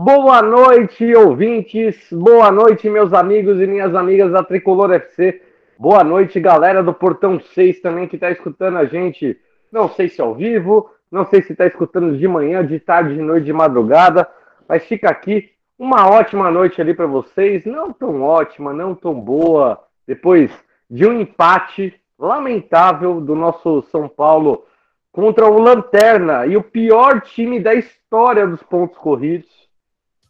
Boa noite, ouvintes. Boa noite, meus amigos e minhas amigas da Tricolor FC. Boa noite, galera do Portão 6 também que está escutando a gente não sei se ao vivo, não sei se está escutando de manhã, de tarde, de noite, de madrugada, mas fica aqui uma ótima noite ali para vocês. Não tão ótima, não tão boa, depois de um empate lamentável do nosso São Paulo contra o Lanterna e o pior time da história dos pontos corridos.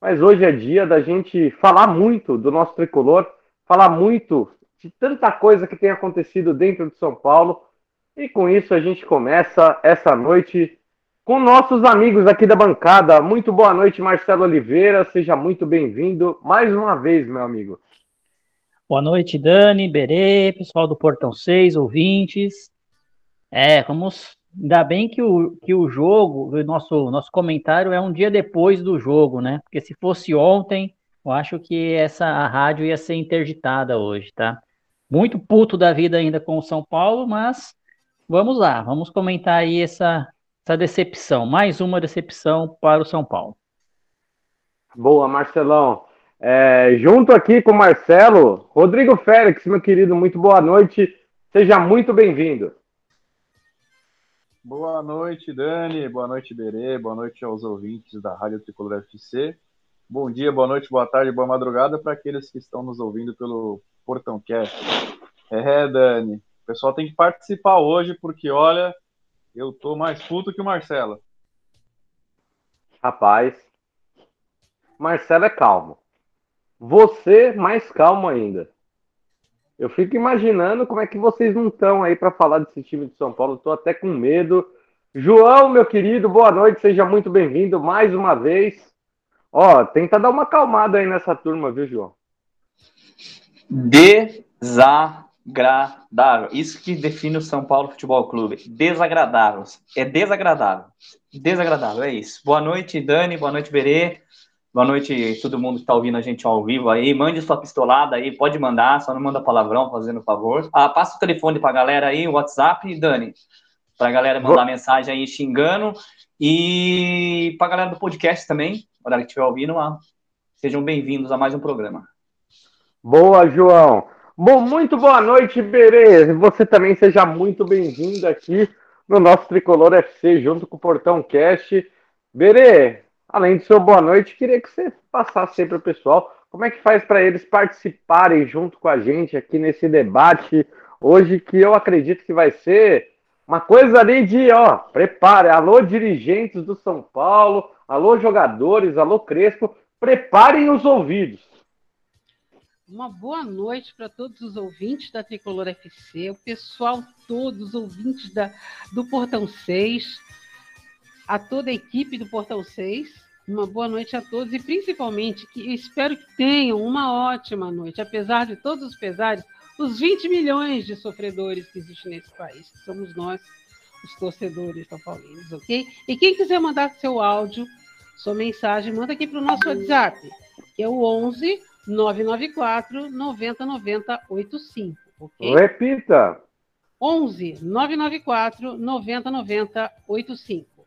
Mas hoje é dia da gente falar muito do nosso tricolor, falar muito de tanta coisa que tem acontecido dentro de São Paulo e com isso a gente começa essa noite com nossos amigos aqui da bancada. Muito boa noite, Marcelo Oliveira. Seja muito bem-vindo mais uma vez, meu amigo. Boa noite, Dani, Berê, pessoal do Portão 6, ouvintes. É, vamos. Ainda bem que o, que o jogo, o nosso, nosso comentário é um dia depois do jogo, né? Porque se fosse ontem, eu acho que essa rádio ia ser interditada hoje, tá? Muito puto da vida ainda com o São Paulo, mas Vamos lá, vamos comentar aí essa, essa decepção, mais uma decepção para o São Paulo. Boa, Marcelão. É, junto aqui com o Marcelo, Rodrigo Félix, meu querido, muito boa noite. Seja muito bem-vindo. Boa noite, Dani. Boa noite, Berê. Boa noite aos ouvintes da Rádio Tricolor FC. Bom dia, boa noite, boa tarde, boa madrugada para aqueles que estão nos ouvindo pelo Portão Cast. É, Dani, pessoal tem que participar hoje, porque olha, eu tô mais puto que o Marcelo. Rapaz, Marcelo é calmo. Você mais calmo ainda. Eu fico imaginando como é que vocês não estão aí para falar desse time de São Paulo. Estou até com medo. João, meu querido, boa noite, seja muito bem-vindo mais uma vez. Ó, tenta dar uma acalmada aí nessa turma, viu, João? Desa desagradável. Isso que define o São Paulo Futebol Clube. Desagradável. É desagradável. Desagradável, é isso. Boa noite, Dani. Boa noite, Berê. Boa noite, todo mundo que está ouvindo a gente ao vivo aí. Mande sua pistolada aí, pode mandar, só não manda palavrão, fazendo favor. Ah, passa o telefone para a galera aí, o WhatsApp, Dani, para a galera mandar mensagem aí xingando. E para a galera do podcast também, galera que estiver ouvindo lá, sejam bem-vindos a mais um programa. Boa, João. Bom, muito boa noite, Berê. Você também seja muito bem-vindo aqui no nosso Tricolor FC, junto com o Portão Cast. Berê, além do seu boa noite, queria que você passasse aí para o pessoal como é que faz para eles participarem junto com a gente aqui nesse debate hoje, que eu acredito que vai ser uma coisa ali de, ó, prepare, alô dirigentes do São Paulo, alô jogadores, alô Crespo, preparem os ouvidos uma boa noite para todos os ouvintes da Tricolor FC, o pessoal todos, os ouvintes da, do Portão 6, a toda a equipe do Portão 6. Uma boa noite a todos e principalmente que espero que tenham uma ótima noite, apesar de todos os pesares, os 20 milhões de sofredores que existem nesse país, que somos nós, os torcedores são paulinos, ok? E quem quiser mandar seu áudio, sua mensagem, manda aqui para o nosso WhatsApp, que é o 11 994 90 90 85. Okay? Repita. 11 994 90 90 85.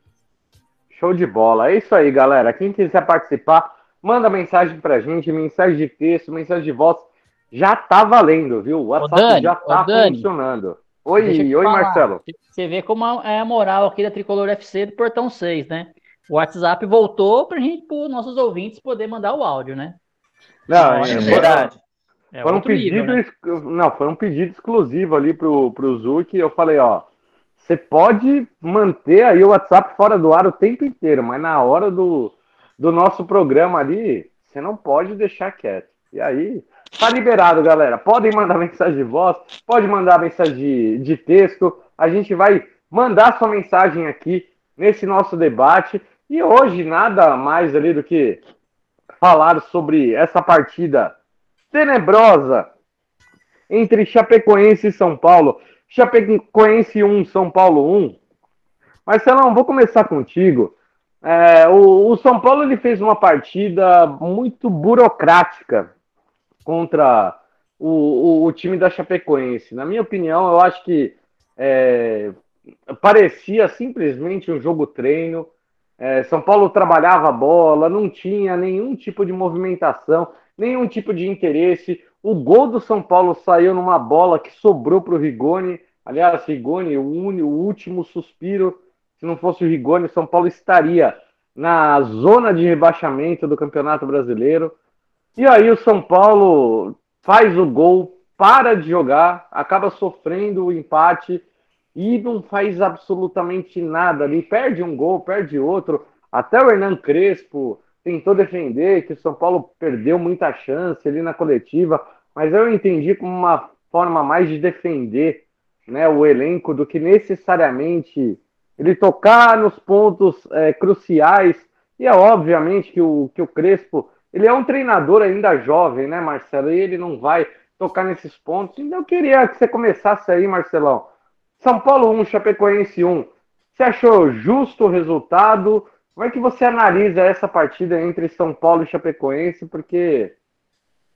Show de bola. É isso aí, galera. Quem quiser participar, manda mensagem pra gente, mensagem de texto, mensagem de voz. Já tá valendo, viu? O WhatsApp Dani, já tá funcionando. Oi, oi, falar. Marcelo. Você vê como é a moral aqui da Tricolor FC do Portão 6, né? O WhatsApp voltou pra gente, para nossos ouvintes, poder mandar o áudio, né? Não, é, é verdade. É foi um pedido, nível, né? não, foi um pedido exclusivo ali pro, pro Zuki. Eu falei, ó, você pode manter aí o WhatsApp fora do ar o tempo inteiro, mas na hora do, do nosso programa ali, Você não pode deixar quieto. E aí, tá liberado, galera. Podem mandar mensagem de voz, pode mandar mensagem de, de texto. A gente vai mandar sua mensagem aqui nesse nosso debate. E hoje, nada mais ali do que falar sobre essa partida tenebrosa entre Chapecoense e São Paulo. Chapecoense 1, São Paulo 1. Marcelão, vou começar contigo. É, o, o, São Paulo ele fez uma partida muito burocrática contra o, o, o, time da Chapecoense. Na minha opinião, eu acho que é, parecia simplesmente um jogo treino. É, São Paulo trabalhava a bola, não tinha nenhum tipo de movimentação, nenhum tipo de interesse. O gol do São Paulo saiu numa bola que sobrou para o Rigoni. Aliás, Rigoni, o, o último suspiro. Se não fosse o Rigoni, São Paulo estaria na zona de rebaixamento do Campeonato Brasileiro. E aí o São Paulo faz o gol, para de jogar, acaba sofrendo o empate e não faz absolutamente nada ali. Perde um gol, perde outro. Até o Hernan Crespo tentou defender que o São Paulo perdeu muita chance ali na coletiva, mas eu entendi como uma forma mais de defender né, o elenco do que necessariamente ele tocar nos pontos é, cruciais. E é obviamente que o, que o Crespo ele é um treinador ainda jovem, né, Marcelo? E ele não vai tocar nesses pontos. Então eu queria que você começasse aí, Marcelão. São Paulo 1, Chapecoense 1. Você achou justo o resultado? Como é que você analisa essa partida entre São Paulo e Chapecoense? Porque,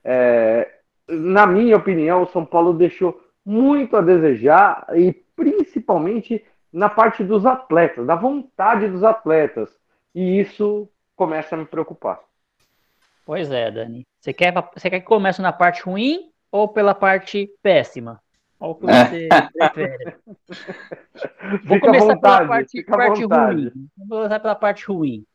é, na minha opinião, o São Paulo deixou muito a desejar e principalmente na parte dos atletas, da vontade dos atletas. E isso começa a me preocupar. Pois é, Dani. Você quer, você quer que comece na parte ruim ou pela parte péssima? Qual que você prefere? Vou começar vontade, pela parte, parte ruim. Vou começar pela parte ruim.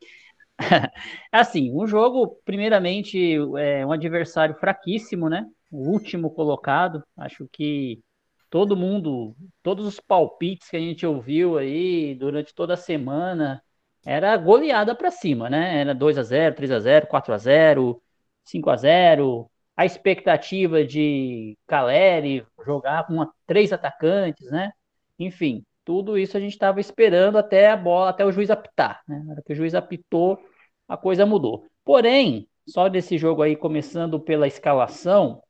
assim, um jogo, primeiramente, é um adversário fraquíssimo, né? O último colocado. Acho que todo mundo, todos os palpites que a gente ouviu aí durante toda a semana era goleada para cima, né? Era 2 a 0, 3 a 0, 4 a 0, 5 a 0. A expectativa de Caleri jogar com três atacantes, né? Enfim, tudo isso a gente estava esperando até a bola, até o juiz apitar, né? Na hora que o juiz apitou, a coisa mudou. Porém, só desse jogo aí começando pela escalação,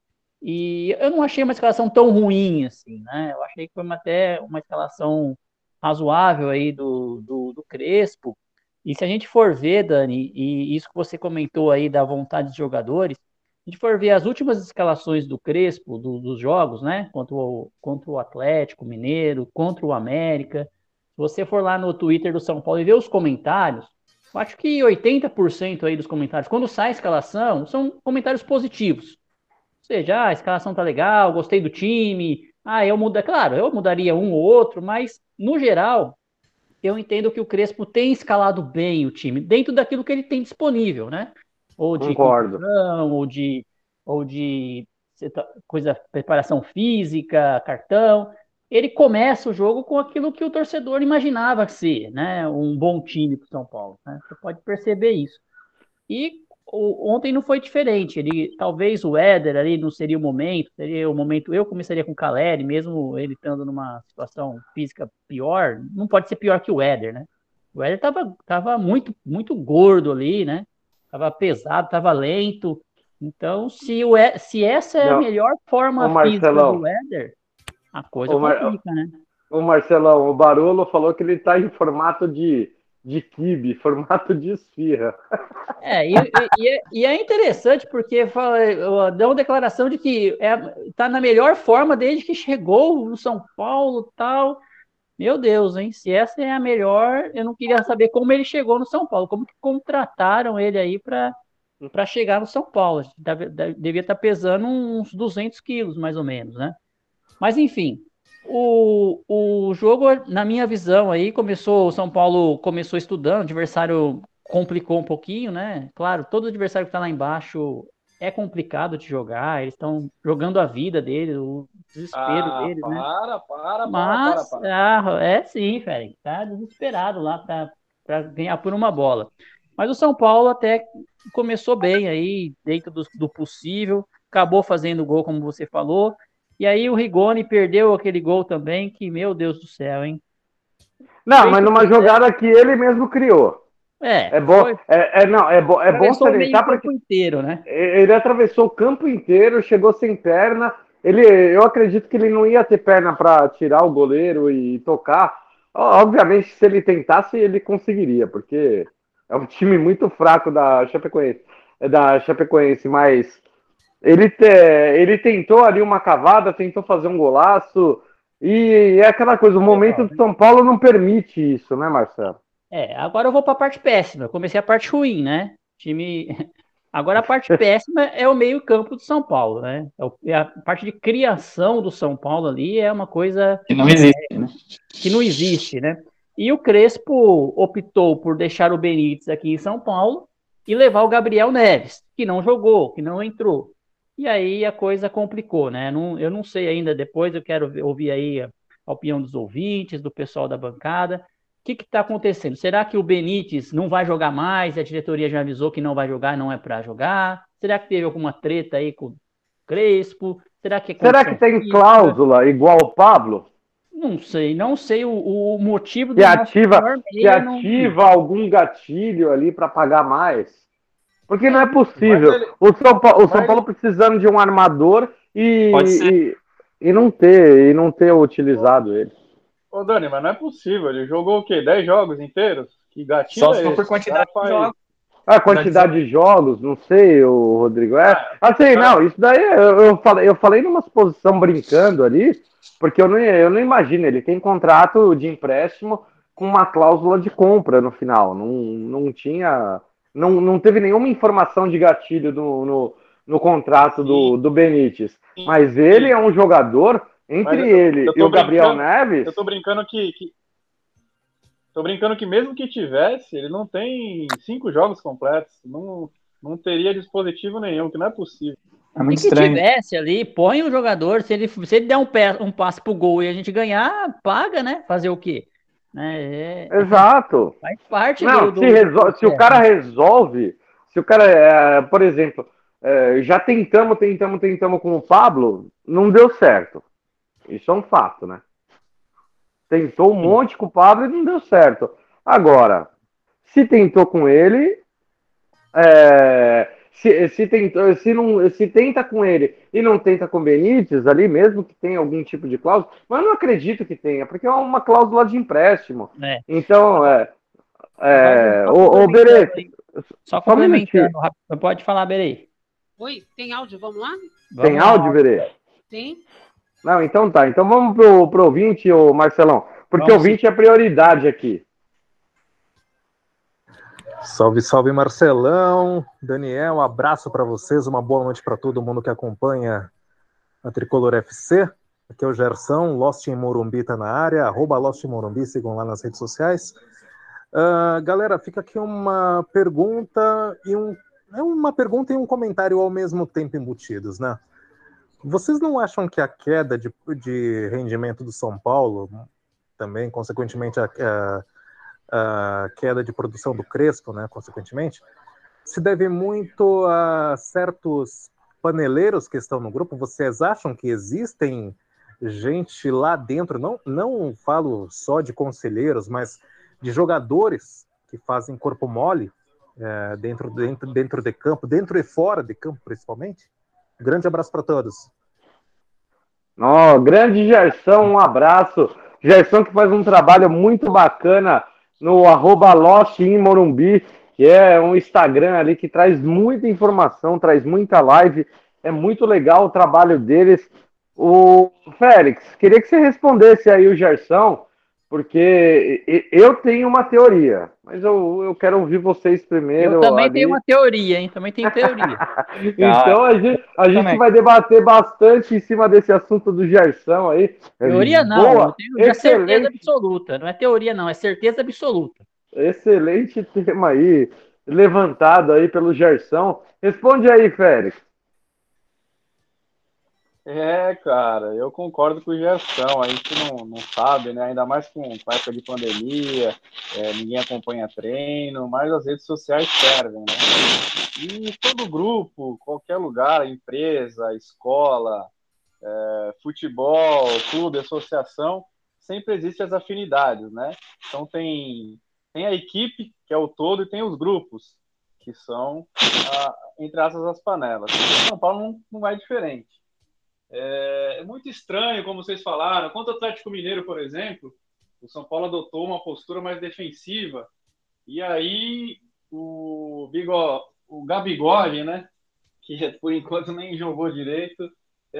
e eu não achei uma escalação tão ruim assim, né? Eu achei que foi uma, até uma escalação razoável aí do, do, do Crespo. E se a gente for ver, Dani, e isso que você comentou aí da vontade dos jogadores, gente for ver as últimas escalações do Crespo, do, dos jogos, né? Contra o, contra o Atlético Mineiro, contra o América. Se você for lá no Twitter do São Paulo e ver os comentários, eu acho que 80% aí dos comentários, quando sai a escalação, são comentários positivos. Ou seja, ah, a escalação tá legal, gostei do time. Ah, eu mudaria, claro, eu mudaria um ou outro, mas no geral, eu entendo que o Crespo tem escalado bem o time, dentro daquilo que ele tem disponível, né? Ou de Concordo. ou de ou de coisa, preparação física, cartão. Ele começa o jogo com aquilo que o torcedor imaginava ser, né? Um bom time para o São Paulo. Né? Você pode perceber isso. E ontem não foi diferente. Ele talvez o Éder ali não seria o momento, seria o momento. Eu começaria com o Caleri, mesmo ele estando numa situação física pior, não pode ser pior que o Éder, né? O Éder tava, tava muito, muito gordo ali, né? Tava pesado, tava lento. Então, se, o, se essa é não. a melhor forma Ô, física do Éder, a coisa Ô, complica, né? O Marcelão, o Barolo falou que ele está em formato de de kibe, formato de esfirra. É, e, e, é, e é interessante porque fala, dá uma declaração de que é, tá na melhor forma desde que chegou no São Paulo tal. Meu Deus, hein? Se essa é a melhor, eu não queria saber como ele chegou no São Paulo, como que contrataram ele aí para para chegar no São Paulo. Devia estar tá pesando uns 200 quilos, mais ou menos, né? Mas, enfim, o, o jogo, na minha visão, aí começou. O São Paulo começou estudando, o adversário complicou um pouquinho, né? Claro, todo adversário que está lá embaixo é complicado de jogar, eles estão jogando a vida deles, o desespero ah, deles, para, né? Para, para, Mas, para, para. Ah, é sim, Félix, tá desesperado lá para ganhar por uma bola. Mas o São Paulo até começou bem aí, dentro do, do possível, acabou fazendo gol, como você falou. E aí o Rigoni perdeu aquele gol também, que, meu Deus do céu, hein? Não, mas numa jogada que ele mesmo criou. É, É bom, é, é, não, é, bo, é bom salientar porque campo inteiro, né? ele atravessou o campo inteiro, chegou sem perna. Ele, eu acredito que ele não ia ter perna para tirar o goleiro e tocar. Obviamente, se ele tentasse, ele conseguiria, porque é um time muito fraco da Chapecoense, é da Chapecoense, mas ele, te, ele tentou ali uma cavada, tentou fazer um golaço, e é aquela coisa, o momento do São Paulo não permite isso, né, Marcelo? É, agora eu vou para a parte péssima. Eu comecei a parte ruim, né? Time. Agora a parte péssima é o meio-campo do São Paulo, né? É é a parte de criação do São Paulo ali é uma coisa Que não existe, né? que não existe, né? E o Crespo optou por deixar o Benítez aqui em São Paulo e levar o Gabriel Neves, que não jogou, que não entrou. E aí a coisa complicou, né? Não- eu não sei ainda, depois eu quero ouvir aí a opinião dos ouvintes, do pessoal da bancada. O que está acontecendo? Será que o Benítez não vai jogar mais? A diretoria já avisou que não vai jogar, não é para jogar? Será que teve alguma treta aí com o Crespo? Será que é Será que tem física? cláusula igual o Pablo? Não sei, não sei o, o motivo Que ativa, que meia não- ativa algum gatilho ali para pagar mais? Porque não é possível. Ele- O São, Pa- o São mas- Paulo precisando de um armador e, e, e não ter e não ter utilizado ele. Ô, Dani, mas não é possível. Ele jogou o quê? 10 jogos inteiros? Que gatilho Só é se for esse? por quantidade de jogos. A quantidade de jogos, não sei, o Rodrigo. É, assim, não, isso daí eu, eu falei, eu falei numa posição brincando ali, porque eu não, eu não imagino. Ele tem contrato de empréstimo com uma cláusula de compra no final. Não, não tinha. Não, não teve nenhuma informação de gatilho no, no, no contrato do, do Benítez. Mas ele é um jogador, entre eu tô- ele eu tô e o Gabriel Neves. Eu tô brincando que, que- Tô brincando que mesmo que tivesse, ele não tem cinco jogos completos. Não, não teria dispositivo nenhum, que não é possível. É E muito que estranho. tivesse ali, põe o jogador, se ele, se ele der um, pé, um passe pro gol e a gente ganhar, paga, né? Fazer o quê? Né? É, Exato. faz parte Não, do, do- se, resol- se o cara resolve, se o cara, é, por exemplo, é, já tentamos, tentamos, tentamos com o Pablo, não deu certo. Isso é um fato, né? Tentou um monte com o Pablo e não deu certo. Agora, se tentou com ele, é, se, se, tentou, se, não, se tenta com ele e não tenta com o Benítez ali, mesmo que tenha algum tipo de cláusula, mas eu não acredito que tenha, porque é uma cláusula de empréstimo. É. Então, é. é Só ô, ô complementando Berê. Só só complementando, rápido. pode falar, Berei. Oi, tem áudio? Vamos lá? tem áudio, Berê? Tem? Não, então tá. Então vamos pro, pro ouvinte, ô Marcelão. Porque Vamos o ouvinte é prioridade aqui. Salve, salve Marcelão, Daniel, um abraço para vocês, uma boa noite para todo mundo que acompanha a Tricolor FC. Aqui é o Gerson, Lost em Morumbi tá na área, arroba Lost em Morumbi, sigam lá nas redes sociais. Ah, galera, fica aqui uma pergunta e um. É uma pergunta e um comentário ao mesmo tempo embutidos, né? Vocês não acham que a queda de, de rendimento do São Paulo, também, consequentemente, a, a a queda de produção do Crespo, né, consequentemente, se deve muito a certos paneleiros que estão no grupo. Vocês acham que existem gente lá dentro, não, não falo só de conselheiros, mas de jogadores que fazem corpo mole é, dentro, dentro, dentro de campo, dentro e fora de campo, principalmente? Grande abraço para todos. Ó, grande Gerson, um abraço. Gerson que faz um trabalho muito bacana no arroba Lost em Morumbi, que é um Instagram ali que traz muita informação, traz muita live. É muito legal o trabalho deles. O Félix, queria que você respondesse aí o Gerson, porque eu tenho uma teoria, mas eu, eu quero ouvir vocês primeiro. Eu também ali. tenho uma teoria, hein? Também tenho teoria. Então a gente, a gente também. vai debater bastante em cima desse assunto do Gerson aí. Teoria não, Boa, eu tenho certeza absoluta. Não é teoria, não, é certeza absoluta. excelente tema aí, levantado aí pelo Gerson. Responde aí, Félix. É, cara, eu concordo com o Gerson. A gente não, não sabe, né? Ainda mais com, época de pandemia, é, ninguém acompanha treino, mas as redes sociais servem, né? E todo grupo, qualquer lugar, empresa, escola, é, futebol, clube, associação, sempre existem as afinidades, né? Então tem, tem a equipe, que é o todo, e tem os grupos, que são, a, entre aspas, as panelas. São Paulo não, não é diferente. É, é muito estranho, como vocês falaram. Quanto ao Atlético Mineiro, por exemplo, o São Paulo adotou uma postura mais defensiva. E aí o, Bigo, o Gabigoli, né, que por enquanto nem jogou direito,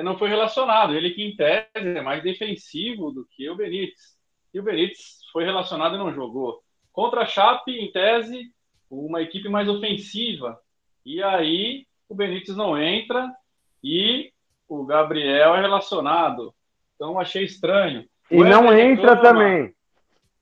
não foi relacionado. Ele que em tese é mais defensivo do que o Benítez. E o Benítez foi relacionado e não jogou. Contra a Chape, em tese, uma equipe mais ofensiva. E aí o Benítez não entra e o Gabriel é relacionado. Então achei estranho. E não entra reclama, também.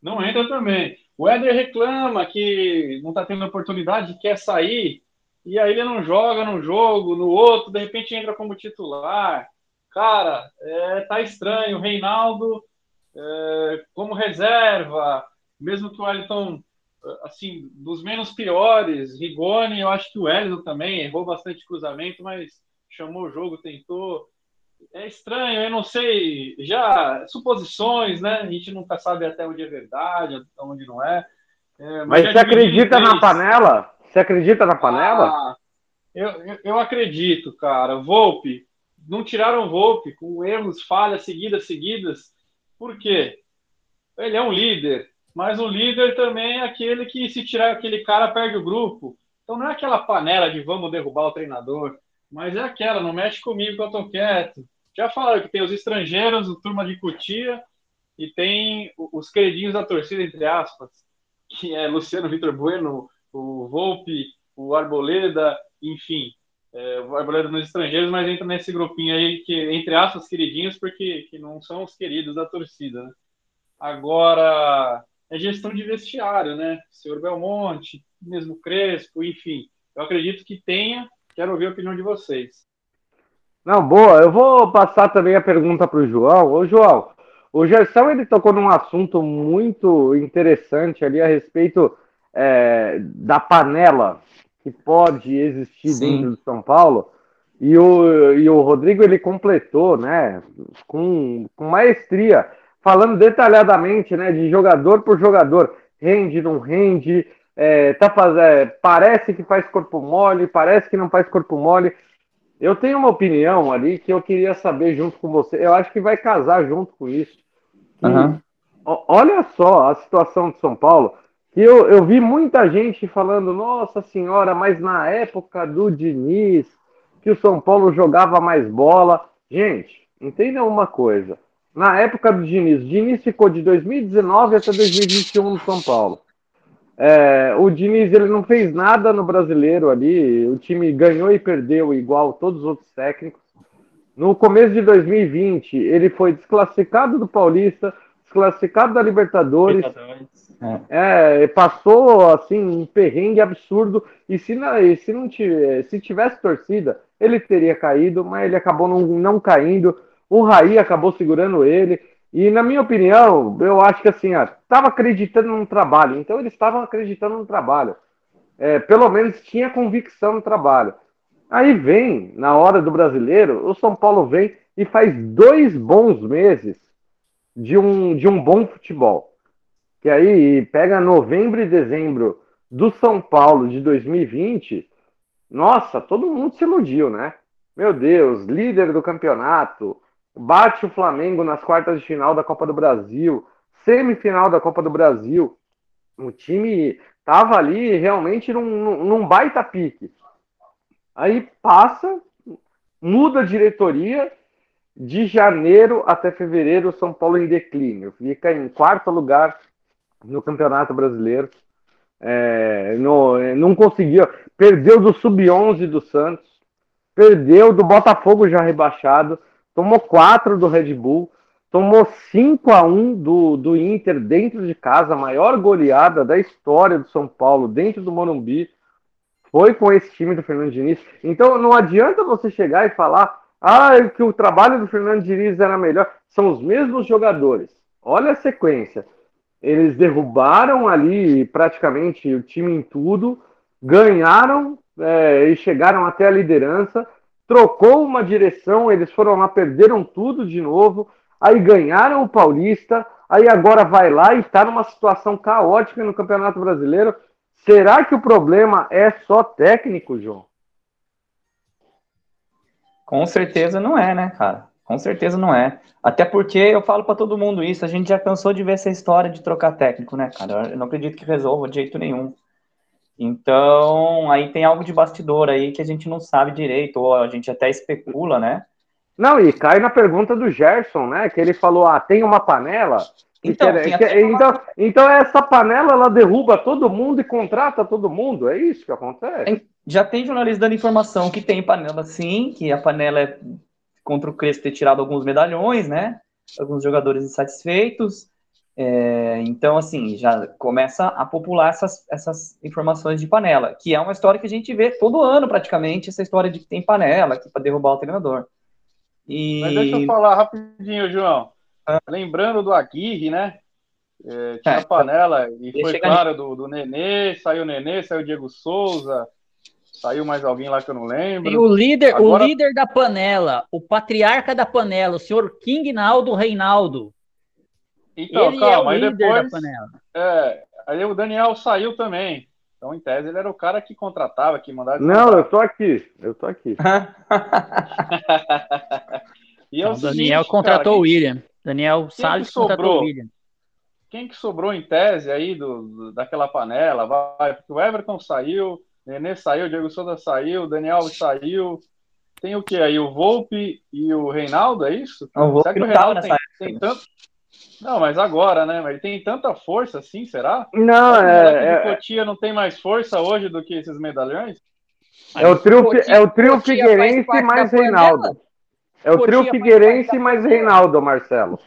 Não entra também. O Éder reclama que não está tendo oportunidade, quer sair, e aí ele não joga num jogo, no outro, de repente entra como titular. Cara, é, tá estranho. O Reinaldo é, como reserva, mesmo que o Wellington, assim, dos menos piores, Rigoni, eu acho que o Wellington também errou bastante cruzamento, mas chamou o jogo, tentou. É estranho, eu não sei, já suposições, né? A gente nunca sabe até onde é verdade, até onde não é. é mas, você acredita na panela? Você acredita na panela? Ah, eu, eu, eu, acredito, cara. Volpe, não tiraram Volpe com erros, falhas seguidas, seguidas. Por quê? Ele é um líder, mas o líder também é aquele que, se tirar aquele cara, perde o grupo. Então não é aquela panela de vamos derrubar o treinador. Mas é aquela, não mexe comigo que eu tô quieto. Já falaram que tem os estrangeiros, o turma de Cutia, e tem os queridinhos da torcida, entre aspas, que é Luciano Vitor Bueno, o Volpe, o Arboleda, enfim. É, o Arboleda nos estrangeiros, mas entra nesse grupinho aí, que, entre aspas, queridinhos, porque que não são os queridos da torcida, né? Agora, é gestão de vestiário, né? Senhor Belmonte, mesmo Crespo, enfim. Eu acredito que tenha, Quero ouvir a opinião de vocês. Não, boa. Eu vou passar também a pergunta para o João. Ô, João, o Gerson ele tocou num assunto muito interessante ali a respeito é, da panela que pode existir Sim. dentro de São Paulo. E o, e o Rodrigo ele completou, né, com, com maestria, falando detalhadamente, né, de jogador por jogador, rende, não rende, é, tá faz... É, parece que faz corpo mole, parece que não faz corpo mole. Eu tenho uma opinião ali que eu queria saber junto com você. Eu acho que vai casar junto com isso. Uhum. Olha só a situação de São Paulo. Que eu, eu vi muita gente falando, nossa senhora, mas na época do Diniz, que o São Paulo jogava mais bola. Gente, entendam uma coisa. Na época do Diniz, o Diniz ficou de 2019 até 2021 no São Paulo. É, o Diniz ele não fez nada no brasileiro ali, o time ganhou e perdeu igual todos os outros técnicos. No começo de 2020, ele foi desclassificado do Paulista, desclassificado da Libertadores. É, passou assim um perrengue absurdo. E se, não, se, não se tivesse torcida, ele teria caído, mas ele acabou não, não caindo. O Raí acabou segurando ele. E na minha opinião, eu acho que assim, estava acreditando no trabalho. Então eles estavam acreditando no trabalho. É, pelo menos tinha convicção no trabalho. Aí vem, na hora do brasileiro, o São Paulo vem e faz dois bons meses de um, de um bom futebol. Que aí pega novembro e dezembro do São Paulo de 2020. Nossa, todo mundo se iludiu, né? Meu Deus, líder do campeonato, bate o Flamengo nas quartas de final da Copa do Brasil, semifinal da Copa do Brasil. O time tava ali realmente num, num baita pique. Aí passa, muda a diretoria, de janeiro até fevereiro, São Paulo em declínio. Fica em quarto lugar no Campeonato Brasileiro. É, no, não conseguiu, perdeu do Sub-11 do Santos, perdeu do Botafogo já rebaixado, tomou 4 do Red Bull, tomou 5 a 1 do, do Inter dentro de casa, a maior goleada da história do São Paulo dentro do Morumbi. Foi com esse time do Fernando Diniz. Então não adianta você chegar e falar: Ah, que o trabalho do Fernando Diniz era melhor. São os mesmos jogadores. Olha a sequência. Eles derrubaram ali praticamente o time em tudo, ganharam é, e chegaram até a liderança. Trocou uma direção, eles foram lá, perderam tudo de novo. Aí ganharam o Paulista. Aí agora vai lá e está numa situação caótica no Campeonato Brasileiro. Será que o problema é só técnico, João? Com certeza não é, né, cara? Com certeza não é. Até porque eu falo para todo mundo isso, a gente já cansou de ver essa história de trocar técnico, né, cara? Eu não acredito que resolva de jeito nenhum. Então, aí tem algo de bastidor aí que a gente não sabe direito, ou a gente até especula, né? Não, e cai na pergunta do Gerson, né? Que ele falou: ah, tem uma panela. Então, que, que, então, então, essa panela ela derruba todo mundo e contrata todo mundo, é isso que acontece? Já tem jornalista dando informação que tem panela sim, que a panela é contra o Crespo ter tirado alguns medalhões, né? Alguns jogadores insatisfeitos. É, então, assim, já começa a popular essas, essas informações de panela, que é uma história que a gente vê todo ano, praticamente, essa história de que tem panela aqui para derrubar o treinador. E... Mas deixa eu falar rapidinho, João. Ah. Lembrando do Aguirre, né? É, tinha é, panela e foi claro do, do Nenê, saiu o Nenê, saiu o Diego Souza, Saiu mais alguém lá que eu não lembro. Tem o líder, Agora... o líder da panela, o patriarca da panela, o senhor King Naldo Reinaldo. Então, ele calma, é o aí depois. Da panela. É, aí o Daniel saiu também. Então, em tese, ele era o cara que contratava, que mandava. Não, eu tô aqui. Eu tô aqui. e é o Daniel contratou o William. Daniel Salles contratou o William. Quem que sobrou em tese aí do, do, daquela panela? Vai, porque o Everton saiu, Nenê saiu, Diego Souza saiu, Daniel saiu. Tem o que aí? O Volpe e o Reinaldo, é isso? O Volpe será que o Reinaldo tem, tem, tanto. Não, mas agora, né? Mas ele tem tanta força assim, será? Não, é. O Cotia não tem mais força hoje do que esses medalhões? É o trio, é o trio Figueirense mais Reinaldo. É o trio Figueirense mais Reinaldo, Marcelo.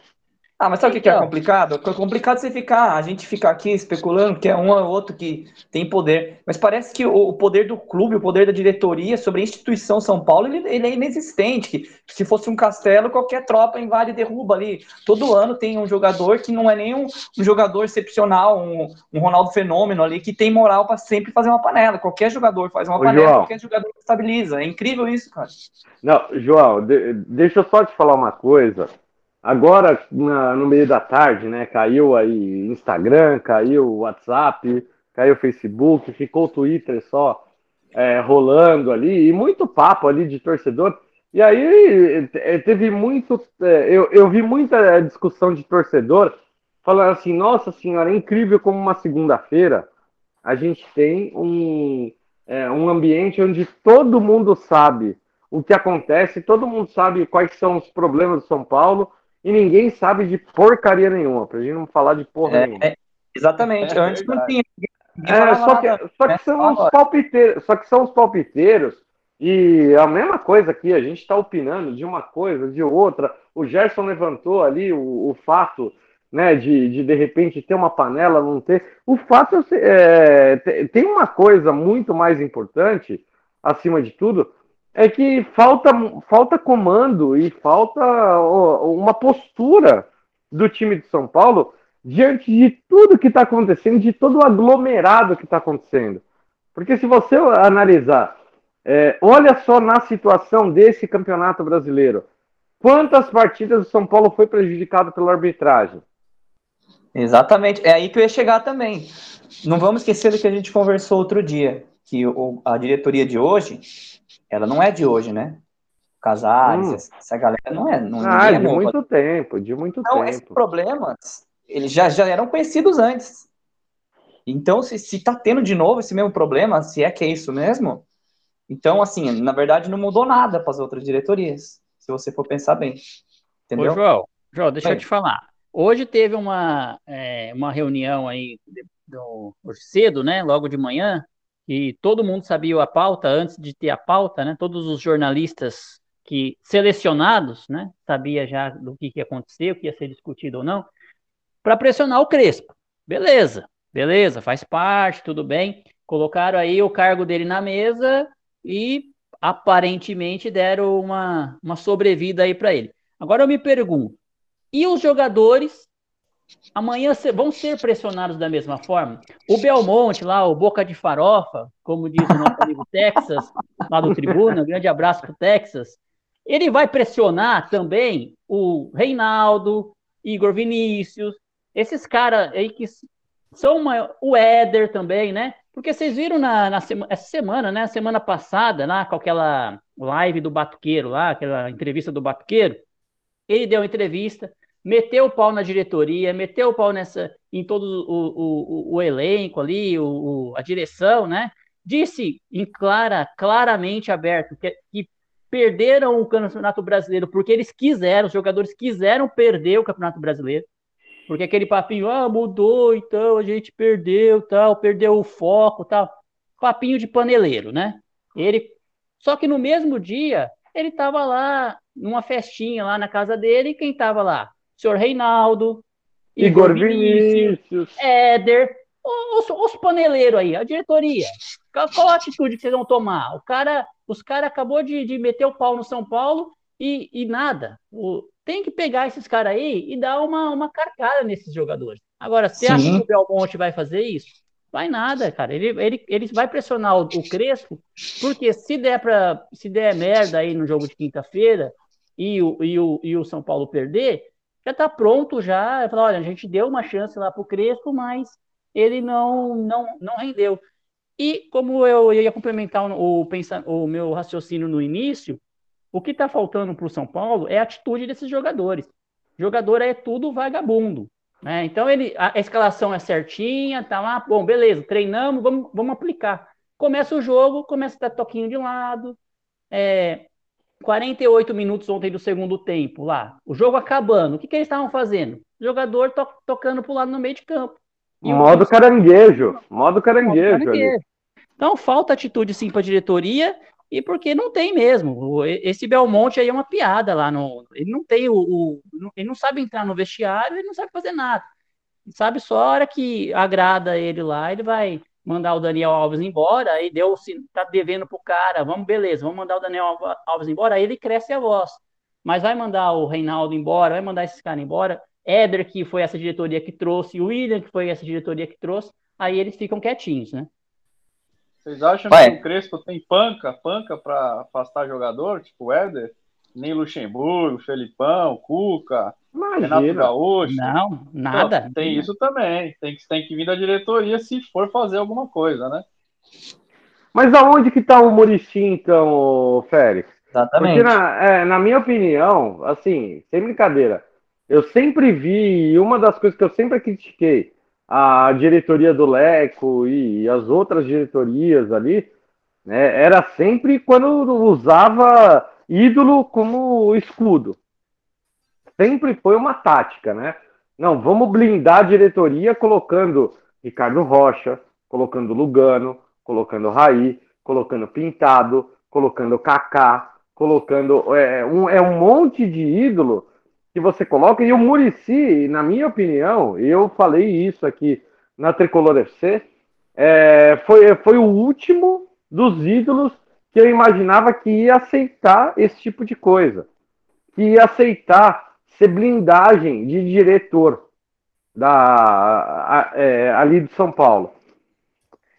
Ah, mas sabe o que, então, que é complicado? É complicado você ficar, a gente ficar aqui especulando que é um ou outro que tem poder. Mas parece que o, poder do clube, o poder da diretoria sobre a instituição São Paulo, ele, ele é inexistente. Que, se fosse um castelo, qualquer tropa invade e derruba ali. Todo ano tem um jogador que não é nem um, um jogador excepcional, um, um, Ronaldo Fenômeno ali, que tem moral para sempre fazer uma panela. Qualquer jogador faz uma Ô, panela, João, qualquer jogador estabiliza. É incrível isso, cara. Não, João, de, deixa eu só te falar uma coisa. Agora, na, no meio da tarde, né, caiu aí Instagram, caiu WhatsApp, caiu Facebook, ficou o Twitter só é, rolando ali, e muito papo ali de torcedor. E aí é, teve muito. É, eu, eu vi muita discussão de torcedor falando assim: nossa senhora, é incrível como uma segunda-feira a gente tem um, é, um ambiente onde todo mundo sabe o que acontece, todo mundo sabe quais são os problemas do São Paulo e ninguém sabe de porcaria nenhuma, pra gente não falar de porra é, nenhuma. É, exatamente, é, antes não tinha. É, só, que, só, que são os palpiteiros, só que são os palpiteiros, e a mesma coisa aqui, a gente está opinando de uma coisa, de outra. O Gerson levantou ali o, o fato né, de, de de repente ter uma panela, não ter. O fato é, tem uma coisa muito mais importante, acima de tudo, é que falta, falta comando e falta uma postura do time de São Paulo diante de tudo que está acontecendo, de todo o aglomerado que está acontecendo. Porque se você analisar, é, olha só na situação desse campeonato brasileiro, quantas partidas o São Paulo foi prejudicado pela arbitragem? Exatamente, é aí que eu ia chegar também. Não vamos esquecer do que a gente conversou outro dia, que o, a diretoria de hoje ela não é de hoje, né? Casares, hum. essa galera não é. Não, ah, é de muito tempo, de muito então, tempo. Então, esses problemas, eles já, já eram conhecidos antes. Então, se, se tá tendo de novo esse mesmo problema, se é que é isso mesmo, então, assim, na verdade, não mudou nada para as outras diretorias, se você for pensar bem. Entendeu? Ô, João, João, deixa é. eu te falar. Hoje teve uma, é, uma reunião aí do, cedo, né? Logo de manhã, e todo mundo sabia a pauta antes de ter a pauta, né? Todos os jornalistas que selecionados, né, sabia já do que, que ia acontecer, o que ia ser discutido ou não, para pressionar o Crespo. Beleza, beleza, faz parte, tudo bem. Colocaram aí o cargo dele na mesa e aparentemente deram uma, uma sobrevida aí para ele. Agora eu me pergunto, e os jogadores amanhã vão ser pressionados da mesma forma? O Belmonte lá, o Boca de Farofa, como diz o nosso amigo Texas, lá do Tribuna, um grande abraço para o Texas, ele vai pressionar também o Reinaldo, Igor Vinícius, esses caras aí que são uma, o Éder também, né? Porque vocês viram na, na sema, essa semana, né? Semana passada, lá com aquela live do Batuqueiro, lá, aquela entrevista do Batuqueiro, ele deu uma entrevista, meteu o pau na diretoria, meteu o pau nessa, em todo o, o, o elenco ali, o, a direção, né? Disse em clara, claramente aberto que, que perderam o Campeonato Brasileiro porque eles quiseram, os jogadores quiseram perder o Campeonato Brasileiro. Porque aquele papinho, ah, mudou, então a gente perdeu, tal, perdeu o foco, tal. Papinho de paneleiro, né? Ele só que no mesmo dia, ele estava lá numa festinha lá na casa dele, e quem estava lá? Senhor Reinaldo, Igor, Igor Vinícius, Vinícius, Éder, os, os paneleiros aí, a diretoria. Qual, qual, a atitude que vocês vão tomar? O cara, os caras acabou de, de meter o pau no São Paulo e, e nada. O, tem que pegar esses caras aí e dar uma, uma carcada nesses jogadores. Agora, você Sim. acha que o Belmonte vai fazer isso? Vai nada, cara. Ele, ele, ele vai pressionar o, o Crespo, porque se der para se der merda aí no jogo de quinta-feira e o, e, o, e o São Paulo perder, já tá pronto já. Falar, olha, a gente deu uma chance lá pro Crespo, mas ele não, não, não rendeu. E como eu ia complementar o, o, o meu raciocínio no início, o que está faltando para o São Paulo é a atitude desses jogadores. Jogador é tudo vagabundo. Né? Então ele, a escalação é certinha, tá lá, bom, beleza, treinamos, vamos, vamos aplicar. Começa o jogo, começa a dar toquinho de lado. É, 48 minutos ontem do segundo tempo lá. O jogo acabando. O que, que eles estavam fazendo? O jogador to tocando para o lado no meio de campo. E modo caranguejo. Modo caranguejo. Modo caranguejo. Então falta atitude sim para a diretoria e porque não tem mesmo. Esse Belmonte aí é uma piada lá no. Ele não tem o, o, Ele não sabe entrar no vestiário, ele não sabe fazer nada. Ele sabe só a hora que agrada ele lá, ele vai mandar o Daniel Alves embora, aí deu, tá devendo pro cara, vamos, beleza, vamos mandar o Daniel Alves embora, aí ele cresce a voz. Mas vai mandar o Reinaldo embora, vai mandar esses caras embora, Éder, que foi essa diretoria que trouxe, o William, que foi essa diretoria que trouxe, aí eles ficam quietinhos, né? Vocês acham Ué. que o Crespo tem panca, panca para afastar jogador, tipo o Éder? Nem Luxemburgo, Felipão, Cuca, Imagina. Renato Gaúcho. Não, nada. Então, tem isso também. Tem que, tem que vir da diretoria se for fazer alguma coisa, né? Mas aonde que tá o Murici, então, Félix? Exatamente. Porque, na, é, na minha opinião, assim, sem brincadeira, eu sempre vi, e uma das coisas que eu sempre critiquei, a diretoria do Leco e as outras diretorias ali, né, era sempre quando usava ídolo como escudo. Sempre foi uma tática, né? Não, vamos blindar a diretoria colocando Ricardo Rocha, colocando Lugano, colocando Raí, colocando Pintado, colocando Kaká, colocando é, um, é um monte de ídolo que você coloca. E o Murici, na minha opinião, eu falei isso aqui na Tricolor FC, é, foi, foi o último dos ídolos que eu imaginava que ia aceitar esse tipo de coisa. Que ia aceitar ser blindagem de diretor da, a, é, ali de São Paulo.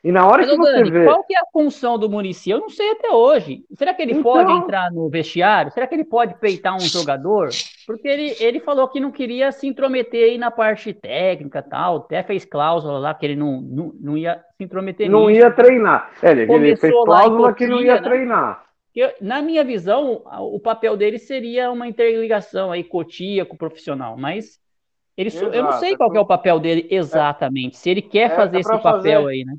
E na hora Mas, que você Dani, vê. Qual que é a função do Murici? Eu não sei até hoje. Será que ele então... pode entrar no vestiário? Será que ele pode peitar um jogador? Porque ele, ele falou que não queria se intrometer aí na parte técnica tal. Até fez cláusula lá que ele não, não, não ia se intrometer Não nisso. ia treinar. É, ele, ele fez cláusula Cotia, que não ia né? treinar. Eu, na minha visão, o papel dele seria uma interligação aí, Cotia com o profissional, mas ele, eu não sei qual é o papel dele exatamente, é, se ele quer é, fazer esse papel fazer, aí, né?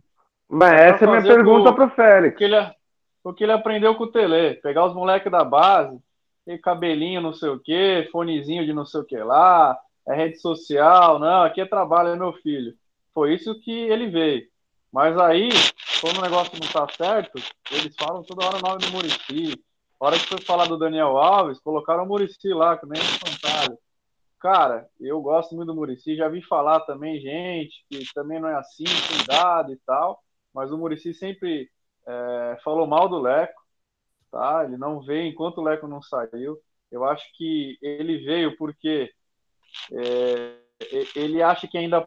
Mas essa é a minha pergunta para o Félix. O que, ele, o que ele aprendeu com o Tele, pegar os moleques da base, tem cabelinho não sei o que, fonezinho de não sei o que lá, é rede social, não, aqui é trabalho, é meu filho. Foi isso que ele veio. Mas aí, quando o negócio não tá certo, eles falam toda hora o nome do Murici. A hora que foi falar do Daniel Alves, colocaram o Murici lá, que nem um fantasma. Cara, eu gosto muito do Murici, já vi falar também gente que também não é assim, cuidado e tal mas o Murici sempre é, falou mal do Leco, tá? Ele não veio enquanto o Leco não saiu. Eu acho que ele veio porque é, ele acha que ainda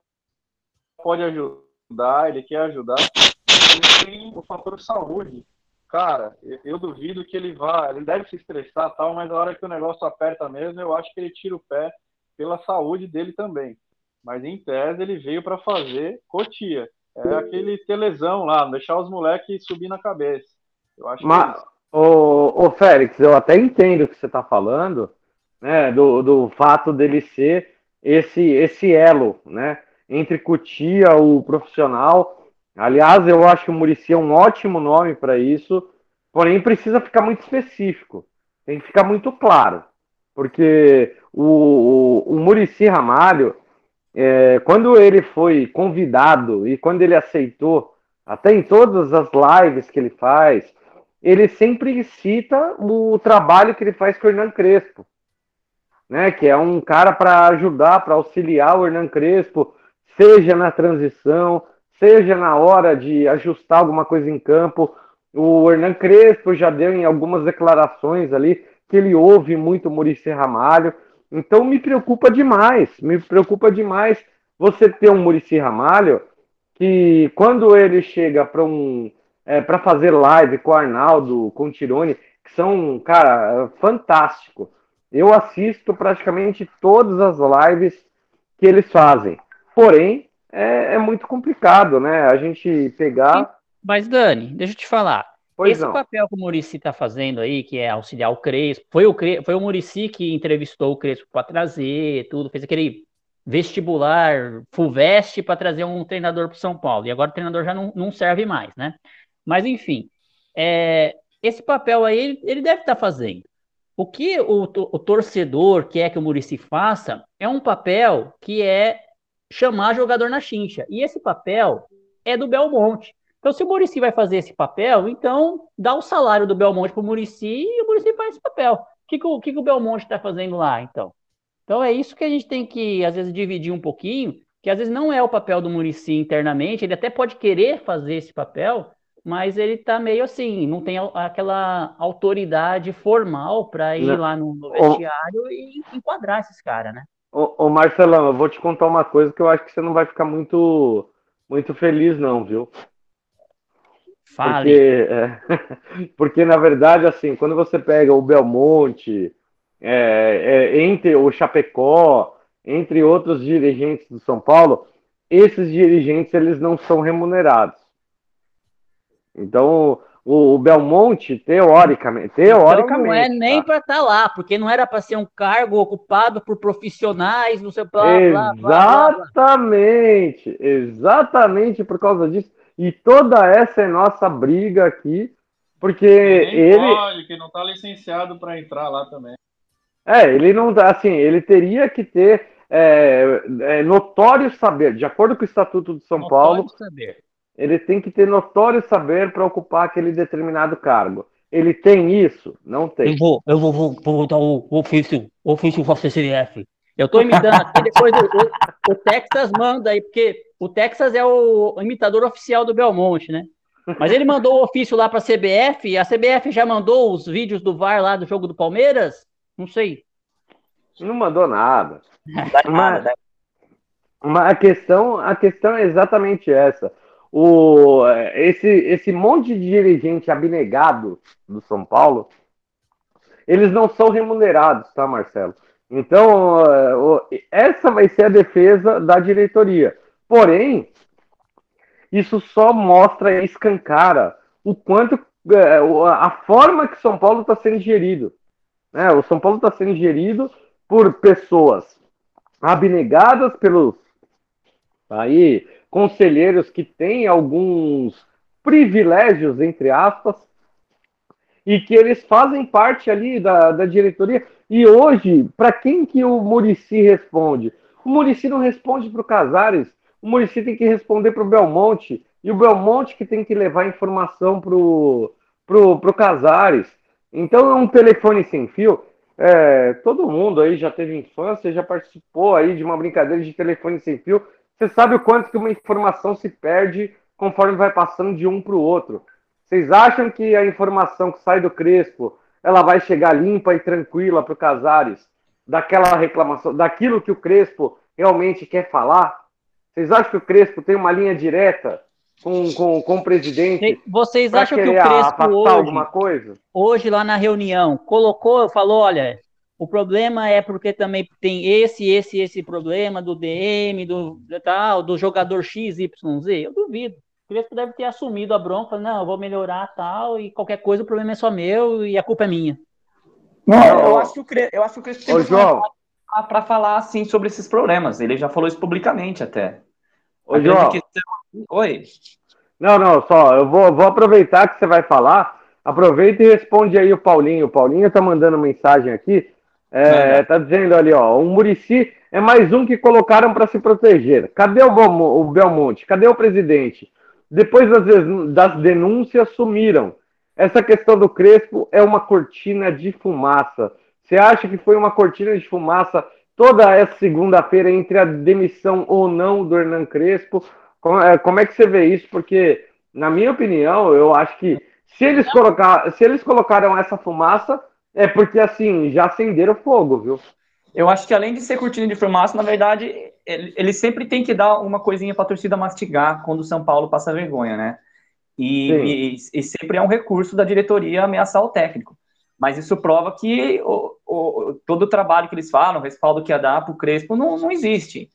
pode ajudar, ele quer ajudar. Ele tem o fator saúde. Cara, eu duvido que ele vá. Ele deve se estressar tal, mas a hora que o negócio aperta mesmo, eu acho que ele tira o pé pela saúde dele também. Mas em tese ele veio para fazer cotia. É aquele telesão lá, deixar os moleques subir na cabeça. Eu acho Mas, que é ô, ô, Félix, eu até entendo o que você está falando, né? Do, do fato dele ser esse, esse elo, né? Entre Cotia, o profissional. Aliás, eu acho que o Murici é um ótimo nome para isso, porém precisa ficar muito específico. Tem que ficar muito claro. Porque o, o, o Murici Ramalho, é, quando ele foi convidado e quando ele aceitou, até em todas as lives que ele faz, ele sempre cita o trabalho que ele faz com o Hernan Crespo né? Que é um cara para ajudar, para auxiliar o Hernan Crespo, seja na transição, seja na hora de ajustar alguma coisa em campo. O Hernan Crespo já deu em algumas declarações ali que ele ouve muito Murici Ramalho. Então me preocupa demais, me preocupa demais você ter um Murici Ramalho que quando ele chega para um é, para fazer live com o Arnaldo, com o Tirone, que são, cara, fantástico. Eu assisto praticamente todas as lives que eles fazem. Porém, é, é muito complicado, né? A gente pegar. Mas, Dani, deixa eu te falar. Pois Esse não. papel que o Murici está fazendo aí, que é auxiliar o Crespo, foi o, foi o Murici que entrevistou o Crespo para trazer tudo, fez aquele vestibular FUVEST para trazer um treinador para São Paulo. E agora o treinador já não, não serve mais, né? Mas, enfim, é, esse papel aí ele, ele deve estar tá fazendo. O que o, o torcedor quer que o Murici faça é um papel que é chamar jogador na chincha. E esse papel é do Belmonte. Então, se o Murici vai fazer esse papel, então dá o salário do Belmonte para o Murici e o Murici faz esse papel. O que, que, o, que, que o Belmonte está fazendo lá, então? Então, é isso que a gente tem que, às vezes, dividir um pouquinho, que às vezes não é o papel do Murici internamente, ele até pode querer fazer esse papel, mas ele tá meio assim, não tem aquela autoridade formal para ir não. lá no, no vestiário o... e enquadrar esses caras, né? Ô, ô, Marcelão, eu vou te contar uma coisa que eu acho que você não vai ficar muito, muito feliz, não, viu? Fale. Porque, é, porque, na verdade, assim, quando você pega o Belmonte, é, é, entre o Chapecó, entre outros dirigentes do São Paulo, esses dirigentes eles não são remunerados. Então, o, o Belmonte, teoricamente, teoricamente. Então não é nem tá? para estar tá lá, porque não era para ser um cargo ocupado por profissionais, não sei blá, Exatamente, blá, blá, exatamente por causa disso. E toda essa é nossa briga aqui, porque ele. Pode, que não está licenciado para entrar lá também. É, ele não tá, assim, ele teria que ter é, é, notório saber, de acordo com o Estatuto de São notório Paulo. Saber ele tem que ter notório saber para ocupar aquele determinado cargo. Ele tem isso? Não tem. Eu vou, eu vou, vou, vou dar o, ofício, o ofício para CCF. Eu estou imitando aqui, depois o, o, Texas manda aí, porque o Texas é o imitador oficial do Belmonte, né? Mas ele mandou o ofício lá para a CBF, a CBF já mandou os vídeos do VAR lá do jogo do Palmeiras? Não sei. Não mandou nada. mas, mas a, questão, a questão é exatamente essa o, esse, esse monte de dirigente abnegado do São Paulo, eles não são remunerados, tá, Marcelo? Então, essa vai ser a defesa da diretoria. Porém, isso só mostra, escancara o quanto é, a forma que São Paulo está sendo gerido. Né? O São Paulo está sendo gerido por pessoas abnegadas pelos aí conselheiros que têm alguns privilégios, entre aspas, e que eles fazem parte ali da, da diretoria. E hoje, para quem que o Murici responde? O Murici não responde para o Casares, o Murici tem que responder para o Belmonte, e o Belmonte que tem que levar informação para o Casares. Então é um telefone sem fio. É, todo mundo aí já teve infância, já participou aí de uma brincadeira de telefone sem fio. Você sabe o quanto que uma informação se perde conforme vai passando de um para o outro. Vocês acham que a informação que sai do Crespo ela vai chegar limpa e tranquila para o Casares daquela reclamação, daquilo que o Crespo realmente quer falar? Vocês acham que o Crespo tem uma linha direta com, com, com o presidente? Vocês acham que o Crespo hoje, alguma coisa? hoje lá na reunião colocou, falou, olha, o problema é porque também tem esse, esse, esse problema do DM, do tal, do jogador XYZ. Eu duvido. O Crespo deve ter assumido a bronca, não, eu vou melhorar tal, e qualquer coisa o problema é só meu e a culpa é minha. Não, eu acho que o Crespo, eu acho que o Crespo tem para falar assim sobre esses problemas. Ele já falou isso publicamente até. Ô, João. Questão... Oi. Não, não, só, eu vou, vou aproveitar que você vai falar. Aproveita e responde aí o Paulinho. O Paulinho tá mandando mensagem aqui. É, tá dizendo ali, ó, o Murici é mais um que colocaram para se proteger. Cadê o, o Belmonte? Cadê o presidente? Depois das, das denúncias, sumiram. Essa questão do Crespo é uma cortina de fumaça. Você acha que foi uma cortina de fumaça toda essa segunda-feira entre a demissão ou não do Hernan Crespo? Como é, como é que você vê isso? Porque, na minha opinião, eu acho que se eles, colocar, se eles colocaram essa fumaça, é porque assim, já acenderam fogo, viu? Eu acho que além de ser cortina de fumaça, na verdade, ele, ele sempre tem que dar uma coisinha para a torcida mastigar quando o São Paulo passa vergonha, né? E, e, e, sempre é um recurso da diretoria ameaçar o técnico. Mas isso prova que o, o, todo o trabalho que eles falam, o respaldo que ia dar para o Crespo, não, não existe.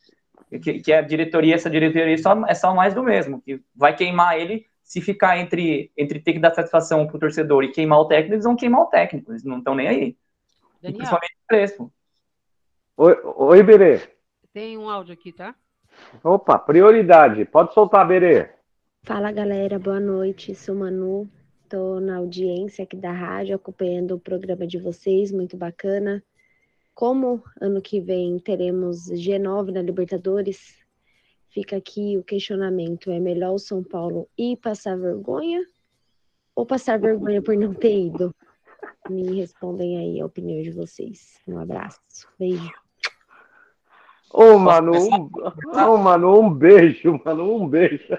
Que, que a diretoria, essa diretoria só, é só mais do mesmo, que vai queimar ele se ficar entre, entre ter que dar satisfação para o torcedor e queimar o técnico, eles vão queimar o técnico, eles não estão nem aí. Daniel. principalmente o Crespo. Oi, oi, Berê. Tem um áudio aqui, tá? Opa, prioridade. Pode soltar, Berê. Fala, galera. Boa noite. Sou Manu. Estou na audiência aqui da rádio, acompanhando o programa de vocês. Muito bacana. Como ano que vem teremos G9 na Libertadores, fica aqui o questionamento: é melhor o São Paulo ir passar vergonha ou passar vergonha por não ter ido? Me respondem aí a opinião de vocês. Um abraço. Beijo. Ô, Manu, um, oh, Manu, um beijo, Manu, um beijo.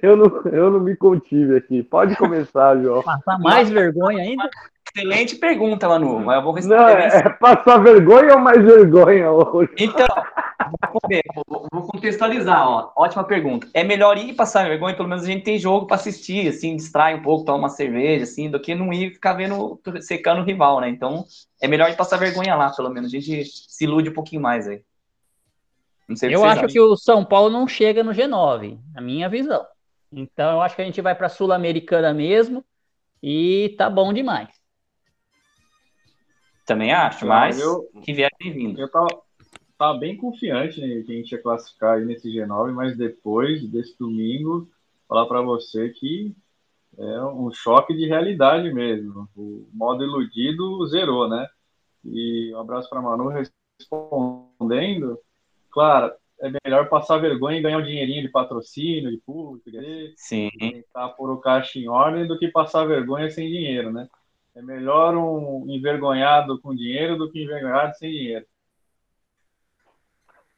Eu não, eu não me contive aqui. Pode começar, João. Passar mais vergonha ainda? Excelente pergunta, Manu, mas eu vou responder. Não, é passar vergonha ou mais vergonha hoje? Então, vou, vou contextualizar, ó. Ótima pergunta. É melhor ir passar vergonha, pelo menos a gente tem jogo para assistir, assim, distrai um pouco, tomar uma cerveja, assim, do que não ir ficar vendo, secando o rival, né? Então, é melhor ir passar vergonha lá, pelo menos. A gente se ilude um pouquinho mais aí. eu acho que o São Paulo não chega no G9, na minha visão. Então eu acho que a gente vai para a Sul-Americana mesmo e tá bom demais. Também acho, mas eu, que vier bem-vindo. Eu tava, tava, bem confiante né, que a gente ia classificar aí nesse G9, mas depois desse domingo, falar para você que é um choque de realidade mesmo. O modo iludido zerou, né? E um abraço para Manu respondendo claro, é melhor passar vergonha e ganhar um dinheirinho de patrocínio, de público, de Sim. tentar pôr o caixa em ordem do que passar vergonha sem dinheiro, né? É melhor um envergonhado com dinheiro do que envergonhado sem dinheiro.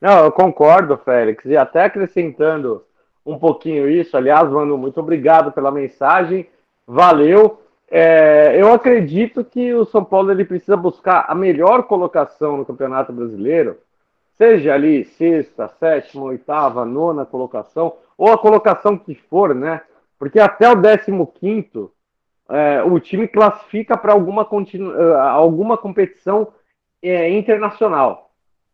Não, eu concordo, Félix. E até acrescentando um pouquinho isso, aliás, Mano, muito obrigado pela mensagem. Valeu. É, eu acredito que o São Paulo ele precisa buscar a melhor colocação no Campeonato Brasileiro seja ali sexta, sétima, oitava, nona colocação, ou a colocação que for, né? Porque até o décimo quinto, é, o time classifica para alguma, continu... É, alguma competição é, internacional,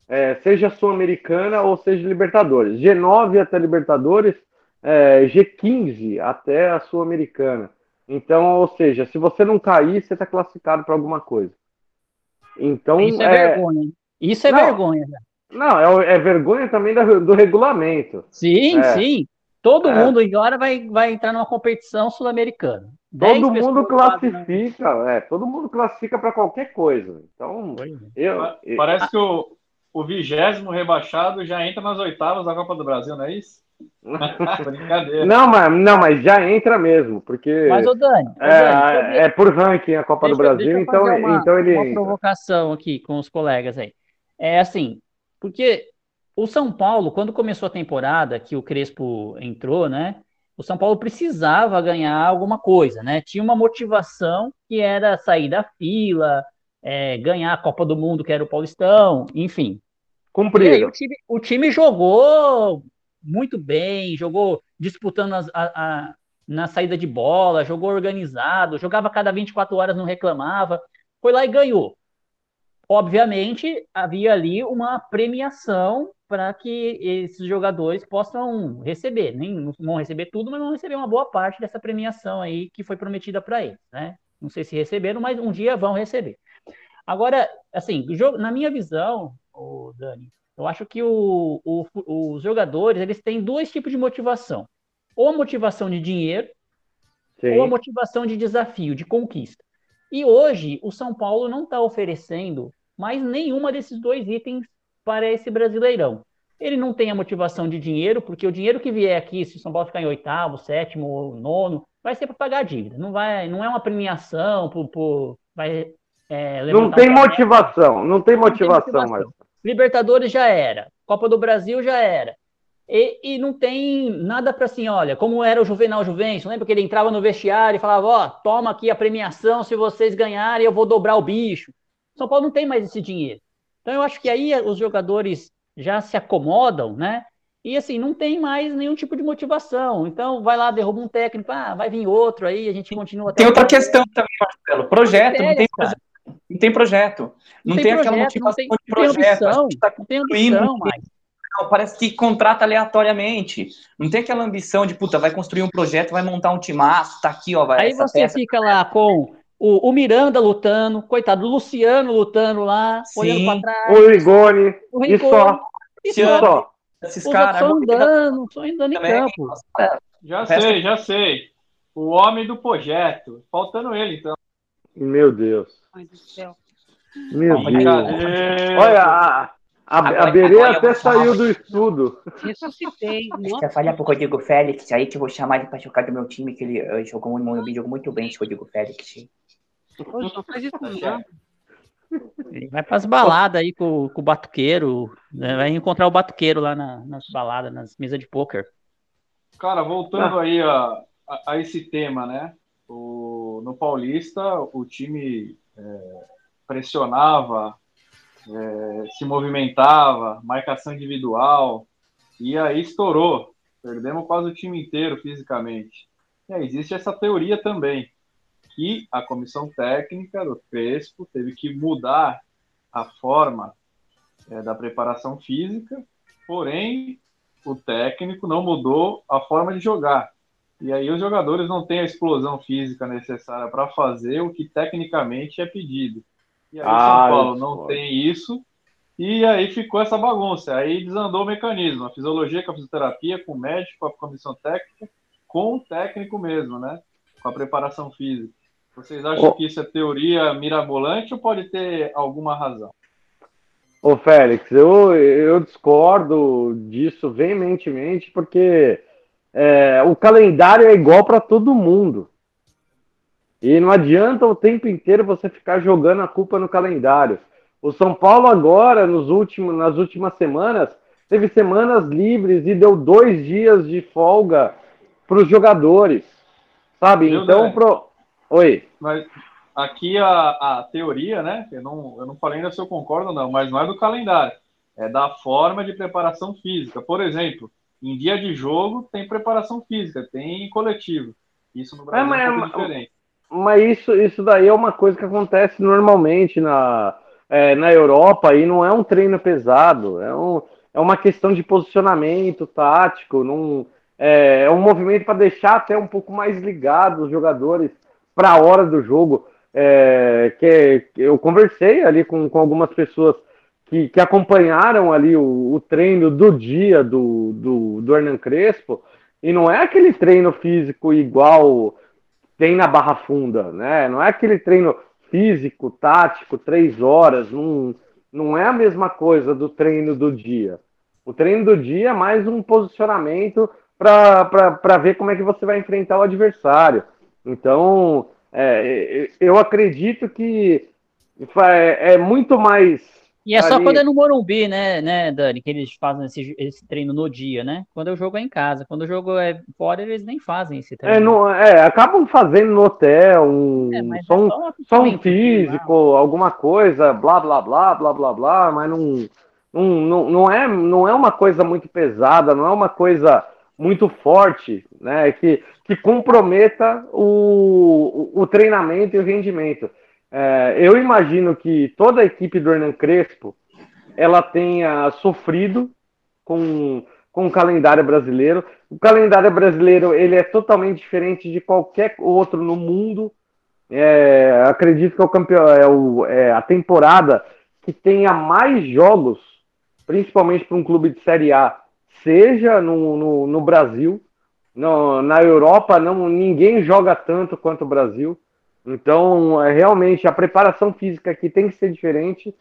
é, seja sul-americana ou seja Libertadores. G9 até Libertadores, é, G15 até a sul-americana. Então, ou seja, se você não cair, você está classificado para alguma coisa. Então, Isso é, vergonha. Isso é não, vergonha. Não, é, é vergonha também do, do regulamento. Sim, é. sim. Todo é. mundo agora vai, vai entrar numa competição sul-americana. Todo mundo classifica, é, todo mundo classifica para qualquer coisa. Então, eu, parece que o, o vigésimo rebaixado já entra nas oitavas da Copa do Brasil, não é isso? Brincadeira. Não, mas, não, mas já entra mesmo, porque. Mas, ô Dani, é, Dani é, por ranking a Copa deixa, do Brasil, então, uma, então ele. Uma provocação aqui com os colegas aí. É assim, porque o São Paulo, quando começou a temporada, que o Crespo entrou, né? O São Paulo precisava ganhar alguma coisa, né? Tinha uma motivação que era sair da fila, é, ganhar a Copa do Mundo, que era o Paulistão, enfim. Cumprido. O time, o time, jogou muito bem, jogou disputando as, a, a, na saída de bola, jogou organizado, jogava cada 24 horas, não reclamava, foi lá e ganhou. Obviamente, havia ali uma premiação para que esses jogadores possam receber. Nem não vão receber tudo, mas vão receber uma boa parte dessa premiação aí que foi prometida para eles, né? Não sei se receberam, mas um dia vão receber. Agora, assim, na minha visão, o Dani, eu acho que o, o, os jogadores eles têm dois tipos de motivação: ou a motivação de dinheiro, Sim. ou a motivação de desafio, de conquista. E hoje o São Paulo não está oferecendo mais nenhuma desses dois itens para esse brasileirão. Ele não tem a motivação de dinheiro, porque o dinheiro que vier aqui, se o São Paulo ficar em oitavo, sétimo, nono, vai ser para pagar a dívida. Não vai, não é uma premiação por, por vai é, não tem motivação, não tem motivação, não tem motivação. Libertadores já era, Copa do Brasil já era. E, e não tem nada para assim, olha, como era o Juvenal Juvencio, lembra que ele entrava no vestiário e falava, ó, oh, toma aqui a premiação, se vocês ganharem eu vou dobrar o bicho. São Paulo não tem mais esse dinheiro. Então eu acho que aí os jogadores já se acomodam, né? E assim, não tem mais nenhum tipo de motivação. Então vai lá, derruba um técnico, ah, vai vir outro aí, a gente continua. Tem outra questão também, Marcelo. Projeto, não tem projeto. Não tem projeto. Não, não tem, tem projeto, aquela motivação não tem, de projeto. Não tem ambição, tá não tem ambição mais. Não, parece que contrata aleatoriamente. Não tem aquela ambição de, puta, vai construir um projeto, vai montar um timaço, tá aqui, ó. Vai, Aí você peça, fica lá com o, o, Miranda lutando, coitado, o Luciano lutando lá, Sim. olhando pra trás. O Rigoni, o Rigoni e só. E só. Esses caras. Só andando, só andando em campo. Já sei, já sei. O homem do projeto. Faltando ele, então. Meu Deus. Ai, do céu. Meu Deus. Olha, a, a, a Berê até saiu do estudo. Ressuscitei. Você falar pro Rodrigo Félix aí que eu vou chamar ele pra jogar do meu time, que ele uh, jogou, um, jogou muito bem esse Rodrigo Félix. Não faz isso não. Ele vai para as baladas aí com, com o batuqueiro, né? vai encontrar o batuqueiro lá na, nas baladas, nas mesas de pôquer. Cara, voltando ah. aí a, a, a, esse tema, né? O, no Paulista, o time é, pressionava, é, se movimentava, marcação individual, e aí estourou. Perdemos quase o time inteiro fisicamente. E aí existe essa teoria também que a comissão técnica do Crespo teve que mudar a forma é, da preparação física, porém o técnico não mudou a forma de jogar. E aí os jogadores não têm a explosão física necessária para fazer o que tecnicamente é pedido. E aí ah, o São Paulo não tem isso, e aí ficou essa bagunça. Aí desandou o mecanismo, a fisiologia com a fisioterapia, com o médico, com a comissão técnica, com o técnico mesmo, né? Com a preparação física. Vocês acham que isso é teoria mirabolante ou pode ter alguma razão? Ô Félix, eu, eu discordo disso veementemente, porque é, o calendário é igual para todo mundo. E não adianta o tempo inteiro você ficar jogando a culpa no calendário. O São Paulo agora, nos últimos, nas últimas semanas, teve semanas livres e deu dois dias de folga para os jogadores. Sabe? Meu então, pro, Oi. Mas aqui a, a teoria, né? Eu não, eu não falei ainda se eu concordo ou não, mas não é do calendário. É da forma de preparação física. Por exemplo, em dia de jogo tem preparação física, tem coletivo. Isso no Brasil é, é um pouco diferente. Mas isso, isso daí é uma coisa que acontece normalmente na, é, na Europa e não é um treino pesado. É, um, é uma questão de posicionamento tático. Num, é, é um movimento para deixar até um pouco mais ligado os jogadores para a hora do jogo. É, que, eu conversei ali com, com algumas pessoas que, que acompanharam ali o, o treino do dia do, do, do Hernan Crespo, e não é aquele treino físico igual tem na Barra Funda, né? Não é aquele treino físico, tático, três horas, não, não é a mesma coisa do treino do dia. O treino do dia é mais um posicionamento para ver como é que você vai enfrentar o adversário. Então, é, eu acredito que é, é muito mais E é só ali- quando é no Morumbi, né, né, Dani, que eles fazem esse, esse treino no dia, né? Quando o jogo é em casa. Quando o jogo é fora, eles nem fazem esse treino. É, não, é, acabam fazendo no hotel, um, É, só, é um, só só um físico, alguma coisa, blá, blá, blá, blá, blá, blá, mas não, não, não, é, não é uma coisa muito pesada, não é uma coisa muito forte, né, que, que comprometa o, o, o treinamento e o rendimento. É, eu imagino que toda a equipe do Hernan Crespo, ela tenha sofrido com, com o calendário brasileiro. O calendário brasileiro ele é totalmente diferente de qualquer outro no mundo. É, acredito que é, o campeão, é, o, é a temporada que tenha mais jogos, principalmente para um clube de Série A, seja no, no, no Brasil. No, na Europa, não, ninguém joga tanto quanto o Brasil. Então, é, realmente, a preparação física aqui tem que ser diferente.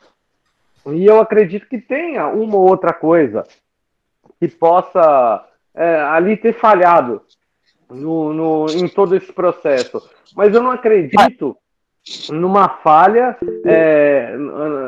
E eu acredito que tenha uma ou outra coisa que possa é, ali ter falhado no, no, em todo esse processo. Mas eu não acredito numa falha, é,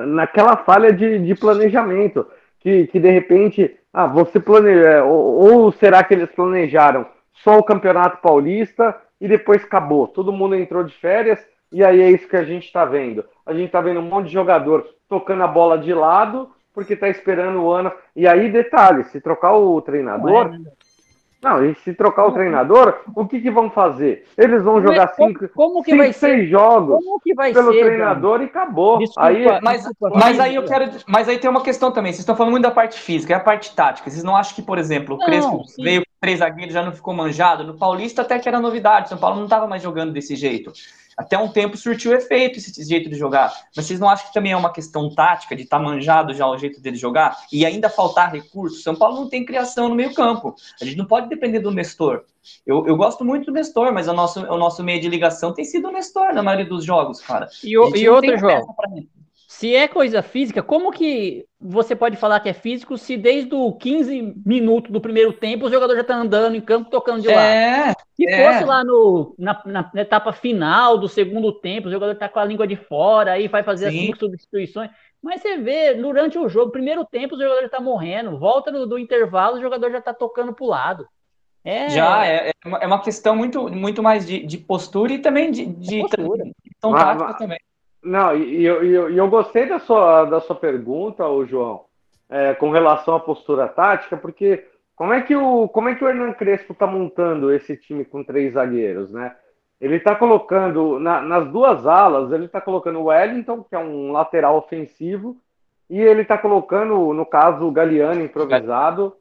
naquela falha de, de planejamento, que, que de repente, ah, você planeja, ou, ou será que eles planejaram só o Campeonato Paulista e depois acabou, todo mundo entrou de férias e aí é isso que a gente está vendo. A gente está vendo um monte de jogador tocando a bola de lado porque está esperando o ano. E aí, detalhe, se trocar o treinador, não, e se trocar o treinador, o que, que vão fazer? Eles vão Como é- jogar como- cinco, como que cinco vai ser? seis jogos Como que vai pelo ser, treinador e acabou. Desculpa, aí, Mas, Desculpa, mas aí eu quero. Mas aí tem uma questão também. Vocês estão falando muito da parte física, é a parte tática. Vocês não acham que, por exemplo, o Crespo sim. veio com três zagueiros já não ficou manjado? No Paulista até que era novidade. São Paulo não estava mais jogando desse jeito. Até um tempo surtiu efeito esse jeito de jogar. Mas vocês não acham que também é uma questão tática de estar manjado já o jeito dele jogar e ainda faltar recursos? São Paulo não tem criação no meio-campo. A gente não pode depender do Nestor. Eu, eu gosto muito do Nestor, mas o nosso, o nosso meio de ligação tem sido o Nestor na maioria dos jogos, cara. E, o- e tem João. Se é coisa física, como que você pode falar que é físico se desde o 15 minutos do primeiro tempo o jogador já tá andando em campo tocando de lado? É, Se é. fosse lá no, na, na- etapa final do segundo tempo, o jogador tá com a língua de fora, aí vai fazer as Sim. cinco substituições. Mas você vê, durante o jogo, primeiro tempo, o jogador já tá morrendo, volta do, do intervalo, o jogador já tá tocando pro lado. É, Já, é, é uma- é uma questão muito, muito mais de, de postura e também de, de Mas- tática mas- também. Não, e, eu, eu- eu gostei da sua, da sua pergunta, ô João, é, com relação à postura tática, porque como é que o, como é que o Hernan Crespo está montando esse time com três zagueiros, né? Ele está colocando, na- nas duas alas, ele está colocando o Wellington, que é um lateral ofensivo, e ele está colocando, no caso, o Galeano improvisado,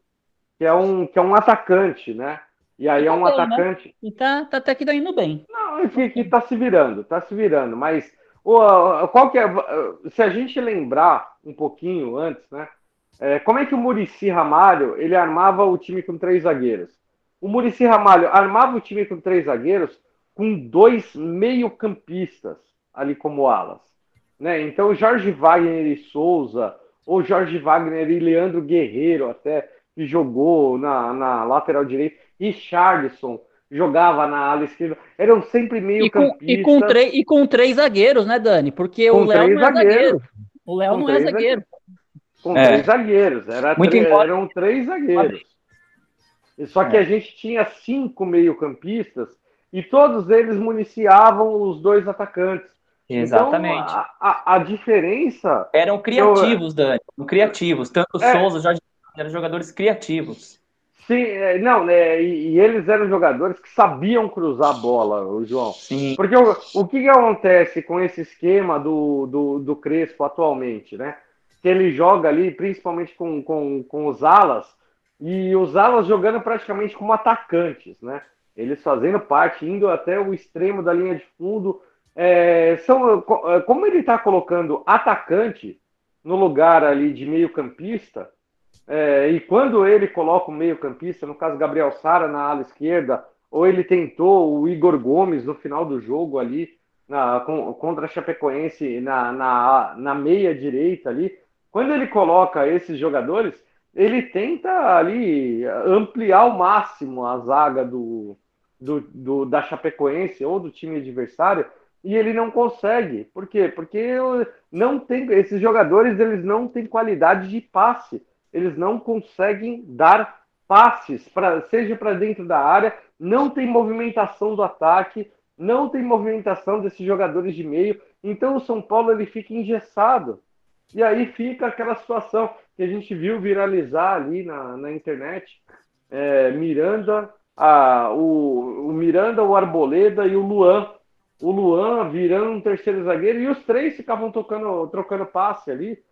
que é um, que é um atacante, né? E aí é um Tá bem, né? atacante. E tá, tá até que tá indo bem. Não, que, que tá se virando, tá se virando, mas o, qual que é, se a gente lembrar um pouquinho antes, né? é, como é que o Murici Ramalho ele armava o time com três zagueiros? O Murici Ramalho armava o time com três zagueiros com dois meio-campistas ali como alas, né? Então Jorge Wagner e Souza, ou Jorge Wagner e Leandro Guerreiro até que jogou na, na lateral direita, Richardson jogava na ala esquerda, eram sempre meio E com, e, com três, e com três zagueiros, né, Dani? Porque Com o Léo três não é zagueiro. O Léo Com não é três zagueiro. com É. três zagueiros. Era Muito embora- Eram três zagueiros. E Só que É. a gente tinha cinco meio-campistas e todos eles municiavam os dois atacantes. Exatamente. Então, a, a, a diferença. Eram criativos, Dani. Eram criativos. Tanto o É. Souza, Jorge eram jogadores criativos. Sim, é, não, né? E, eles eram jogadores que sabiam cruzar a bola, o João. Sim. Porque o, o que, que acontece com esse esquema do, do, do Crespo atualmente, né? Que ele joga ali, principalmente com, com, com os alas, e os alas jogando praticamente como atacantes, né? Eles fazendo parte, indo até o extremo da linha de fundo. É, são, é, como ele está colocando atacante no lugar ali de meio-campista, é, e quando ele coloca o meio-campista, no caso Gabriel Sara na ala esquerda, ou ele tentou o Igor Gomes no final do jogo ali, na, com- contra a Chapecoense na, na, na meia direita ali, quando ele coloca esses jogadores, ele tenta ali ampliar ao máximo a zaga do, do, do- da Chapecoense ou do time adversário, e ele não consegue. Por quê? Porque não tem esses jogadores, eles não têm qualidade de passe. Eles não conseguem dar passes para seja para dentro da área, não tem movimentação do ataque, não tem movimentação desses jogadores de meio. Então o São Paulo ele fica engessado. E aí fica aquela situação que a gente viu viralizar ali na, na internet. É, Miranda, a, o, o Miranda, o Arboleda e o Luan. O Luan virando um terceiro zagueiro e os três ficavam tocando, trocando passe ali.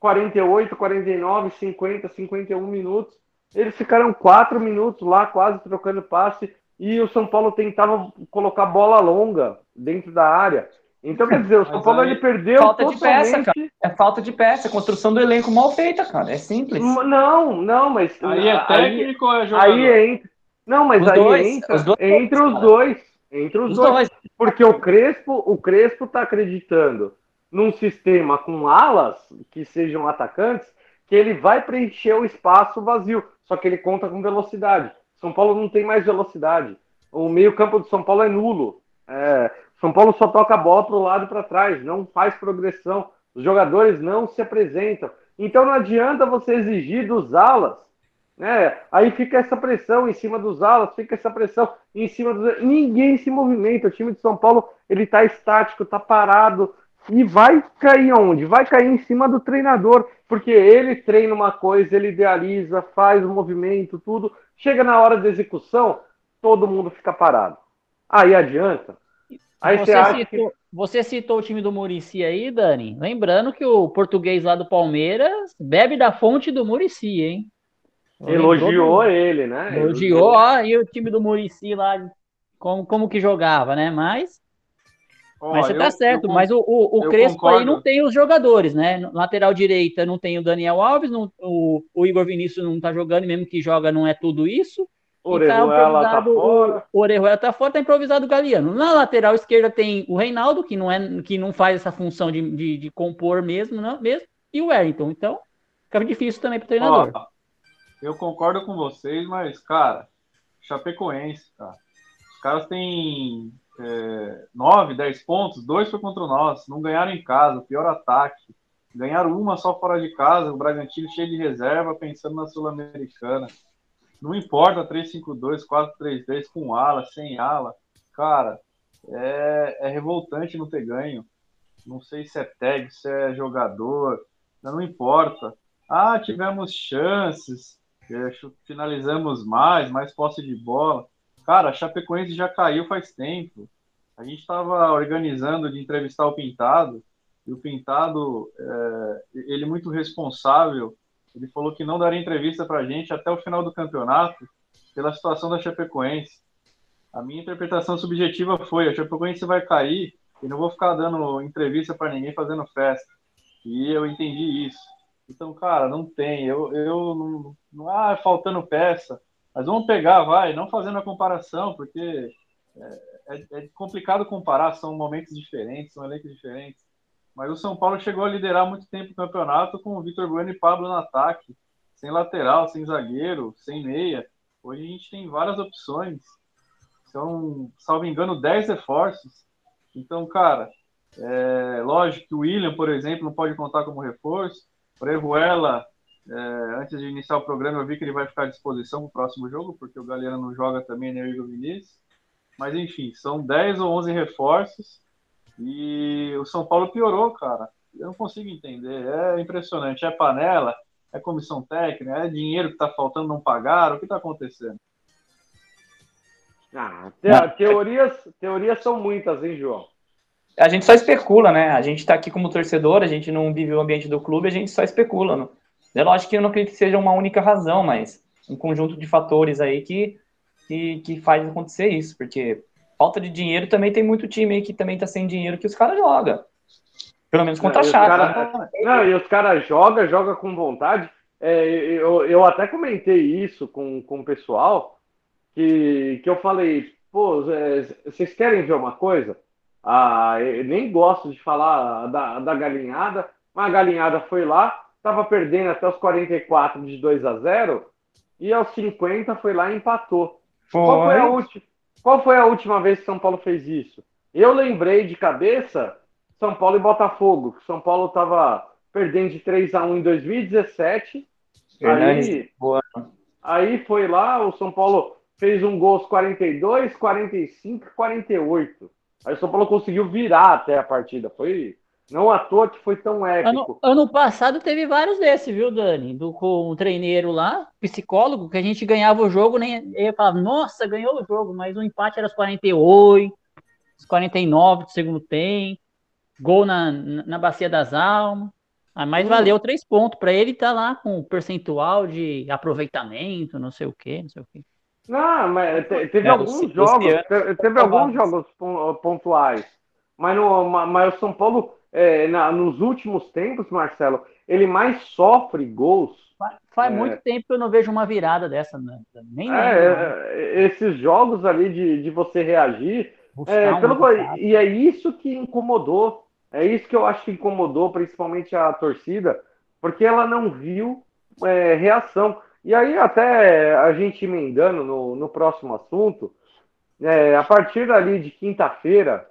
48, 49, 50, 51 minutos. Eles ficaram quatro minutos lá, quase trocando passe, e o São Paulo tentava colocar bola longa dentro da área. Então, quer dizer, o São Paulo ele perdeu falta totalmente... de peça, cara. É falta de peça, é construção do elenco mal feita, cara. É simples. Não, não, mas aí é técnico ou é jogador? Aí entra. Não, mas Os aí dois, entra os dois, entre os cara. dois, entre os, Os dois. dois. Porque o Crespo, o Crespo tá acreditando num sistema com alas que sejam atacantes, que ele vai preencher o espaço vazio, só que ele conta com velocidade. São Paulo não tem mais velocidade. O meio-campo do São Paulo é nulo. É, São Paulo só toca a bola para o lado para trás, não faz progressão. Os jogadores não se apresentam. Então não adianta você exigir dos alas. Né? Aí fica essa pressão em cima dos alas, fica essa pressão em cima dos. Ninguém se movimenta. O time de São Paulo ele está estático, está parado. E vai cair onde? Vai cair em cima do treinador, porque ele treina uma coisa, ele idealiza, faz o movimento, tudo. Chega na hora da execução, todo mundo fica parado. Aí adianta. Aí você, Você acha que. citou, você citou o time do Murici aí, Dani. Lembrando que o português lá do Palmeiras bebe da fonte do Murici, hein? Elogiou ele, né? Elogiou, ó, e o time do Murici lá, como, como que jogava, né? Mas, Mas você eu- tá certo, eu mas o, o, o Crespo aí concordo. não tem os jogadores, né? Lateral direita não tem o Daniel Alves, não- o, o Igor Vinícius não tá jogando, e mesmo que joga não é tudo isso. E tá Orejuela tá improvisado fora. o Orejuela tá fora, tá improvisado o Galeano. Na lateral esquerda tem o Reinaldo, que não, é, que não faz essa função de, de, de compor mesmo, não, mesmo, e o Wellington. Então, fica difícil também pro treinador. Eu concordo com vocês, mas, cara, Chapecoense, cara. Os caras têm é, 9, 10 pontos, dois foi contra nós, não ganharam em casa, pior ataque. Ganharam uma só fora de casa, o Bragantino cheio de reserva, pensando na Sul-Americana. Não importa 3-5-2, 4-3-3, com ala, sem ala. Cara, é, é revoltante não ter ganho. Não sei se é tag, se é jogador, não importa. Ah, tivemos chances, finalizamos mais, mais posse de bola. Cara, a Chapecoense já caiu faz tempo. A gente estava organizando de entrevistar o Pintado, e o Pintado, é, ele muito responsável, ele falou que não daria entrevista para a gente até o final do campeonato pela situação da Chapecoense. A minha interpretação subjetiva foi: a Chapecoense vai cair e não vou ficar dando entrevista para ninguém fazendo festa. E eu entendi isso. Então, cara, não tem. Eu, eu não, não. Ah, faltando peça. Mas vamos pegar, vai, não fazendo a comparação, porque é, é- é complicado comparar, são momentos diferentes, são elencos diferentes. Mas o São Paulo chegou a liderar muito tempo o campeonato com o Vitor Bueno e Pablo no ataque, sem lateral, sem zagueiro, sem meia. Hoje a gente tem várias opções. São, salvo engano, 10 reforços. Então, cara, é, lógico que o William, por exemplo, não pode contar como reforço. O Orejuela, é, antes de iniciar o programa, eu vi que ele vai ficar à disposição para o próximo jogo, porque o Galera não joga também, nem o Igor Vinícius. Mas, enfim, são 10 ou 11 reforços e o São Paulo piorou, cara. Eu não consigo entender. É impressionante. É panela, é comissão técnica, é dinheiro que está faltando, não pagaram. O que está acontecendo? Ah, te- teorias, teorias são muitas, hein, João? A gente só especula, né? A gente tá aqui como torcedor, a gente não vive o ambiente do clube, a gente só especula. Não? É lógico que eu não acredito que seja uma única razão, mas um conjunto de fatores aí que, que, que faz acontecer isso, porque falta de dinheiro também tem muito time aí que também tá sem dinheiro que os caras jogam. Pelo menos contra a Não, e os Chape. cara-? Não, e os caras jogam, jogam com vontade. É, eu, eu até comentei isso com, com o pessoal, que, que eu falei, pô, é, vocês querem ver uma coisa? Ah, eu nem gosto de falar da, da galinhada, mas a galinhada foi lá, tava perdendo até os 44 de 2 a 0 e aos 50 foi lá e empatou. Qual foi, a Foi. última, qual foi a última vez que São Paulo fez isso? Eu lembrei de cabeça São Paulo e Botafogo. São Paulo estava perdendo de 3 a 1 em 2017. Aí, aí foi lá, o São Paulo fez um gol aos 42, 45 48. Aí o São Paulo conseguiu virar até a partida. Foi não à toa que foi tão épico. Ano, ano passado teve vários desses, viu, Dani? Do, com um treineiro lá, psicólogo, que a gente ganhava o jogo, nem ele falava, nossa, ganhou o jogo, mas o empate era os 48, os 49 do segundo tempo, gol na, na Bacia das Almas. Ah, mas hum. valeu três pontos para ele estar tá lá com percentual de aproveitamento, não sei o quê, não sei o quê. Não, mas teve é, alguns jogos, teve, teve alguns jogos pontuais. Mas, no, mas o São Paulo é, na, nos últimos tempos, Marcelo, ele mais sofre gols. Faz, é, muito tempo que eu não vejo uma virada dessa, né? Nem é, é, esses jogos ali de, de você reagir. É, pelo, e é isso que incomodou. É isso que eu acho que incomodou, principalmente a torcida, porque ela não viu é, reação. E aí, até a gente emendando no, no próximo assunto, a partir ali de quinta-feira,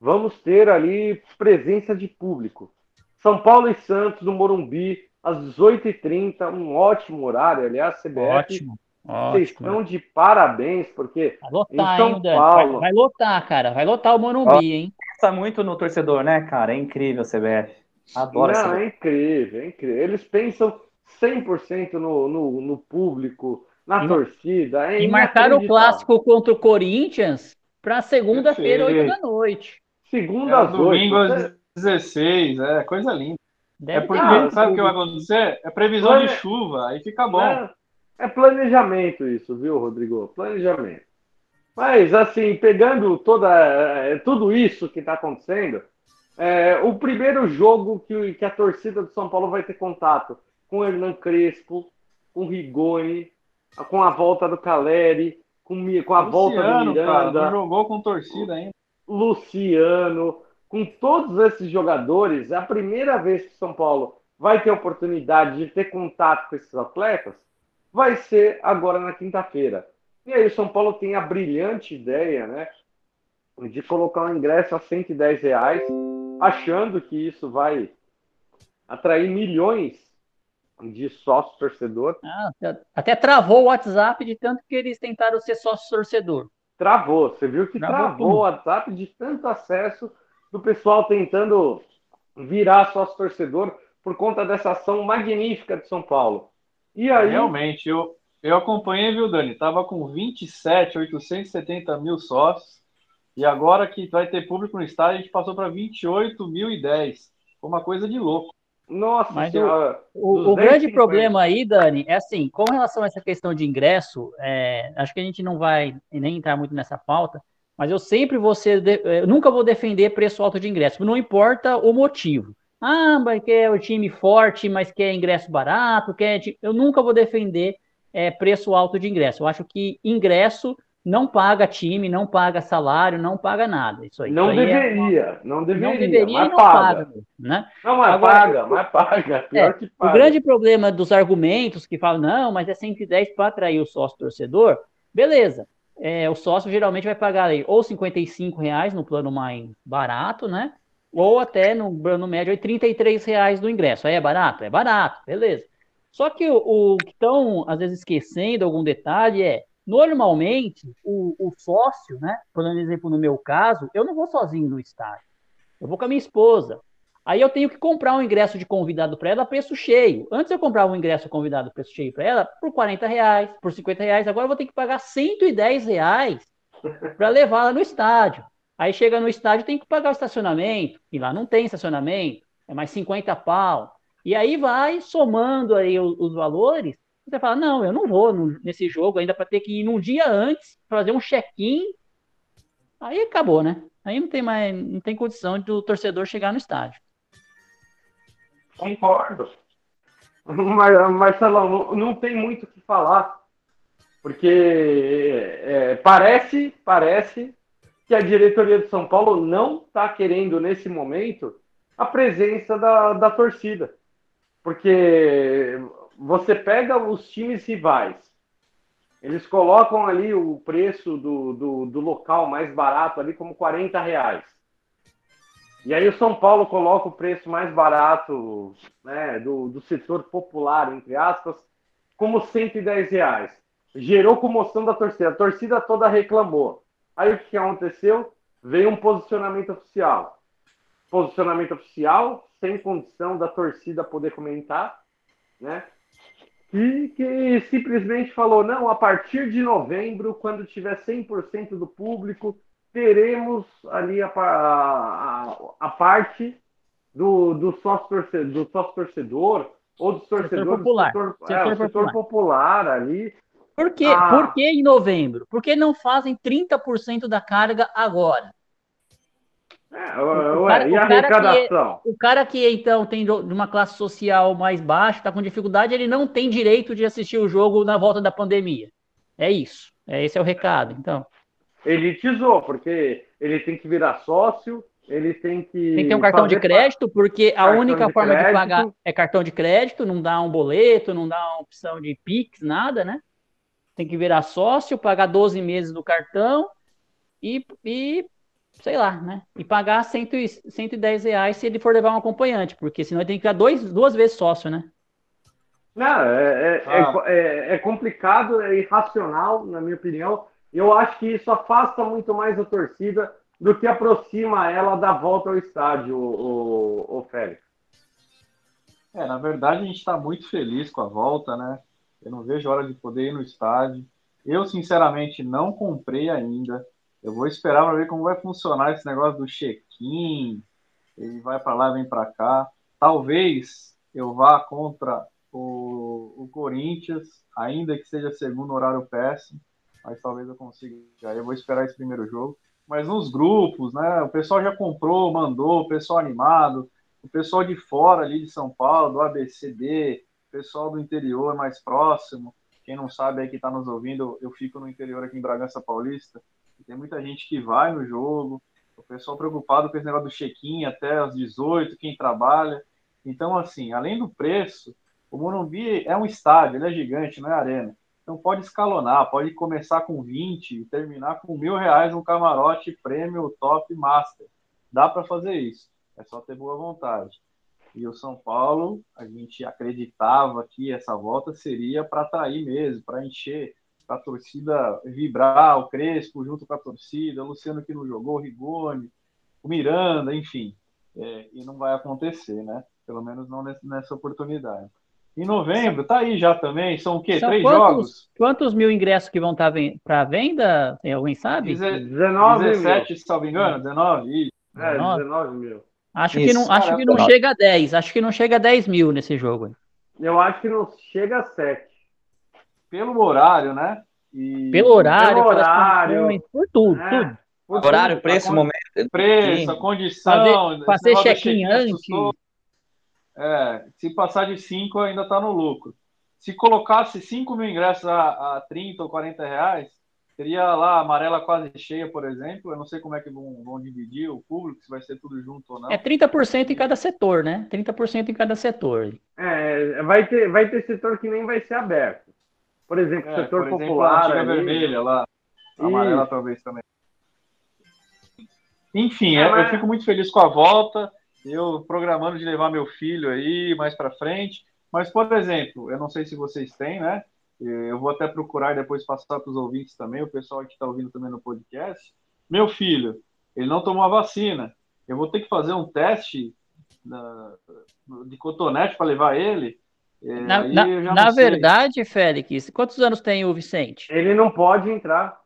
vamos ter ali presença de público. São Paulo e Santos no Morumbi, às 18h30, um ótimo horário, aliás, CBF. Ótimo. Vocês estão de parabéns, porque vai lotar, em São hein, Paulo... Vai, vai, lotar, cara. Vai lotar o Morumbi, Ó, hein? Pensa muito no torcedor, né, cara? É incrível o CBF. Adoro Não, é incrível, é incrível. Eles pensam 100% no, no, no público, na e, torcida. É e marcaram o clássico contra o Corinthians para segunda-feira, 8 da noite. Segunda é, às domingo às 16, é coisa linda. Deve é porque, sabe o que vai acontecer? É previsão Plane... de chuva, aí fica bom. É, é, planejamento isso, viu, Rodrigo? Planejamento. Mas, assim, pegando toda, é, tudo isso que está acontecendo, é, o primeiro jogo que, que a torcida do São Paulo vai ter contato com o Hernan Crespo, com o Rigoni, com a volta do Caleri, com, com a Luciano, volta do Miranda. Cara, não jogou com torcida ainda. Luciano, com todos esses jogadores, é a primeira vez que São Paulo vai ter oportunidade de ter contato com esses atletas, vai ser agora na quinta-feira. E aí o São Paulo tem a brilhante ideia, né, de colocar o ingresso a 110 reais, achando que isso vai atrair milhões de sócio torcedor. Ah, até travou o WhatsApp de tanto que eles tentaram ser sócio torcedor. Travou. Você viu que travou, travou o WhatsApp de tanto acesso do pessoal tentando virar sócio torcedor por conta dessa ação magnífica de São Paulo. E aí... Realmente, eu, eu acompanhei, viu, Dani? Tava com 27, 870 mil sócios. E agora que vai ter público no estádio, a gente passou para 28.010. Foi uma coisa de louco. Nossa Mas senhora, o, o, grande problema aí, Dani, é assim, com relação a essa questão de ingresso, é, acho que a gente não vai nem entrar muito nessa pauta, mas eu sempre vou ser, eu nunca vou defender preço alto de ingresso, não importa o motivo. Ah, mas quer o time forte, mas quer ingresso barato, quer, eu nunca vou defender é, preço alto de ingresso. Eu acho que ingresso não paga time, não paga salário, não paga nada. Isso aí, não, isso aí é deveria, é... não deveria, não deveria, mas não paga. paga né? Não, mas Agora, paga, mas paga, pior é, que paga. O grande problema dos argumentos que falam, não, mas é 110 para atrair o sócio torcedor, beleza. É, o sócio geralmente vai pagar aí, ou 55 reais no plano mais barato, né? Ou até no plano médio, aí, 33 reais do ingresso. Aí é barato? É barato, beleza. Só que o, o que estão, às vezes, esquecendo algum detalhe é Normalmente, o, o sócio, né? Por exemplo, no meu caso, eu não vou sozinho no estádio. Eu vou com a minha esposa. Aí eu tenho que comprar um ingresso de convidado para ela a preço cheio. Antes eu comprava um ingresso convidado preço cheio para ela por 40 reais, por 50 reais. Agora eu vou ter que pagar 110 reais para levá-la no estádio. Aí chega no estádio tem que pagar o estacionamento, e lá não tem estacionamento, é mais 50 pau. E aí vai somando aí os, os valores você fala, não, eu não vou nesse jogo ainda para ter que ir num dia antes, fazer um check-in. Aí acabou, né? Aí não tem mais, não tem condição do torcedor chegar no estádio. Concordo. Mas, Marcelão, não, tem muito o que falar. Porque é, parece, parece que a diretoria de São Paulo não está querendo, nesse momento, a presença da, da torcida. Porque você pega os times rivais, Eles colocam ali o preço do, do, do local mais barato ali como 40 reais. E aí o São Paulo coloca o preço mais barato né, do, do setor popular, entre aspas, como 110 reais. Gerou comoção da torcida. A torcida toda reclamou. Aí o que aconteceu? Veio um posicionamento oficial. Posicionamento oficial, sem condição da torcida poder comentar, né? E que simplesmente falou: não, a partir de novembro, quando tiver 100% do público, teremos ali a, a, a parte do, do sócio-torcedor do sócio -torcedor, ou dos torcedores setor popular. Setor, setor, é, popular. setor popular ali. Por que, Ah. por que em novembro? Por que não fazem 30% da carga agora? É, O ué, cara- e a que- arrecadação? O cara que então tem de uma classe social mais baixa, está com dificuldade, ele não tem direito de assistir o jogo na volta da pandemia. É isso. É, esse é o recado. Então, Elitizou, porque ele tem que virar sócio, ele tem que. tem que ter um cartão de crédito, porque a única de forma de crédito. pagar é cartão de crédito, não dá um boleto, não dá uma opção de Pix, nada, né? Tem que virar sócio, pagar 12 meses do cartão e, e sei lá, né? E pagar 100, e- 110 reais se ele for levar um acompanhante, porque senão ele tem que ficar dois, duas vezes sócio, né? Não, é, é, Ah. é, é- é complicado, é irracional, na minha opinião. E eu acho que isso afasta muito mais a torcida do que aproxima ela da volta ao estádio, o, o, o Félix. É, na verdade, a gente está muito feliz com a volta, né? Eu não vejo a hora de poder ir no estádio. Eu, sinceramente, não comprei ainda. Eu vou esperar para ver como vai funcionar esse negócio do check-in. Ele vai para lá, vem para cá. Talvez eu vá contra o, o Corinthians, ainda que seja segundo horário péssimo, mas talvez eu consiga. Aí eu vou esperar esse primeiro jogo. Mas nos grupos, né? O pessoal já comprou, mandou, o pessoal animado, o pessoal de fora ali de São Paulo, do ABCD, o pessoal do interior mais próximo. Quem não sabe aí que está nos ouvindo, eu fico no interior aqui em Bragança Paulista. Tem muita gente que vai no jogo, o pessoal preocupado com esse negócio do check-in até às 18, quem trabalha. Então, assim, além do preço, o Morumbi é um estádio, ele é gigante, não é arena. Então pode escalonar, pode começar com 20 e terminar com mil reais um camarote prêmio top master. Dá para fazer isso. É só ter boa vontade. E o São Paulo, a gente acreditava que essa volta seria para atrair mesmo, para encher, a torcida vibrar, o Crespo junto com a torcida, o Luciano que não jogou, o Rigoni, o Miranda, enfim. É, e não vai acontecer, né? Pelo menos não nesse- nessa oportunidade. Em novembro, tá aí já também, são o quê? São Três quantos, jogos? quantos mil ingressos que vão estar para venda? Tem alguém sabe? Deze- 19 17, se não me engano, 19. Isso. É, 19. 19 mil. Acho que não, acho que não chega a 10. Acho que não chega a 10 mil nesse jogo. Eu acho que não chega a 7. Pelo horário, né? E Pelo horário, Pelo pelas horário. condições, por tudo, É. tudo. Por Horário, tudo. preço, momento. preço, condição. Fazer, fazer check-in antes. É, se passar de 5 ainda está no lucro. Se colocasse 5 mil ingressos a, a 30 ou 40 reais, teria lá a amarela quase cheia, por exemplo. Eu não sei como é que vão, vão dividir o público, se vai ser tudo junto ou não. É 30% em cada setor, né? 30% em cada setor. É, vai ter, vai ter setor que nem vai ser aberto. Por exemplo, É, setor por exemplo, a popular. antiga ali. vermelha lá. A amarela talvez também. Enfim, É, eu- eu fico muito feliz com a volta. Eu programando de levar meu filho aí mais para frente. Mas, por exemplo, eu não sei se vocês têm, né? Eu vou até procurar e depois passar para os ouvintes também, o pessoal que está ouvindo também no podcast. Meu filho, ele não tomou a vacina. Eu vou ter que fazer um teste na- de cotonete para levar ele. É, Na, aí na- na não verdade, Félix, quantos anos tem o Vicente? Ele não pode entrar.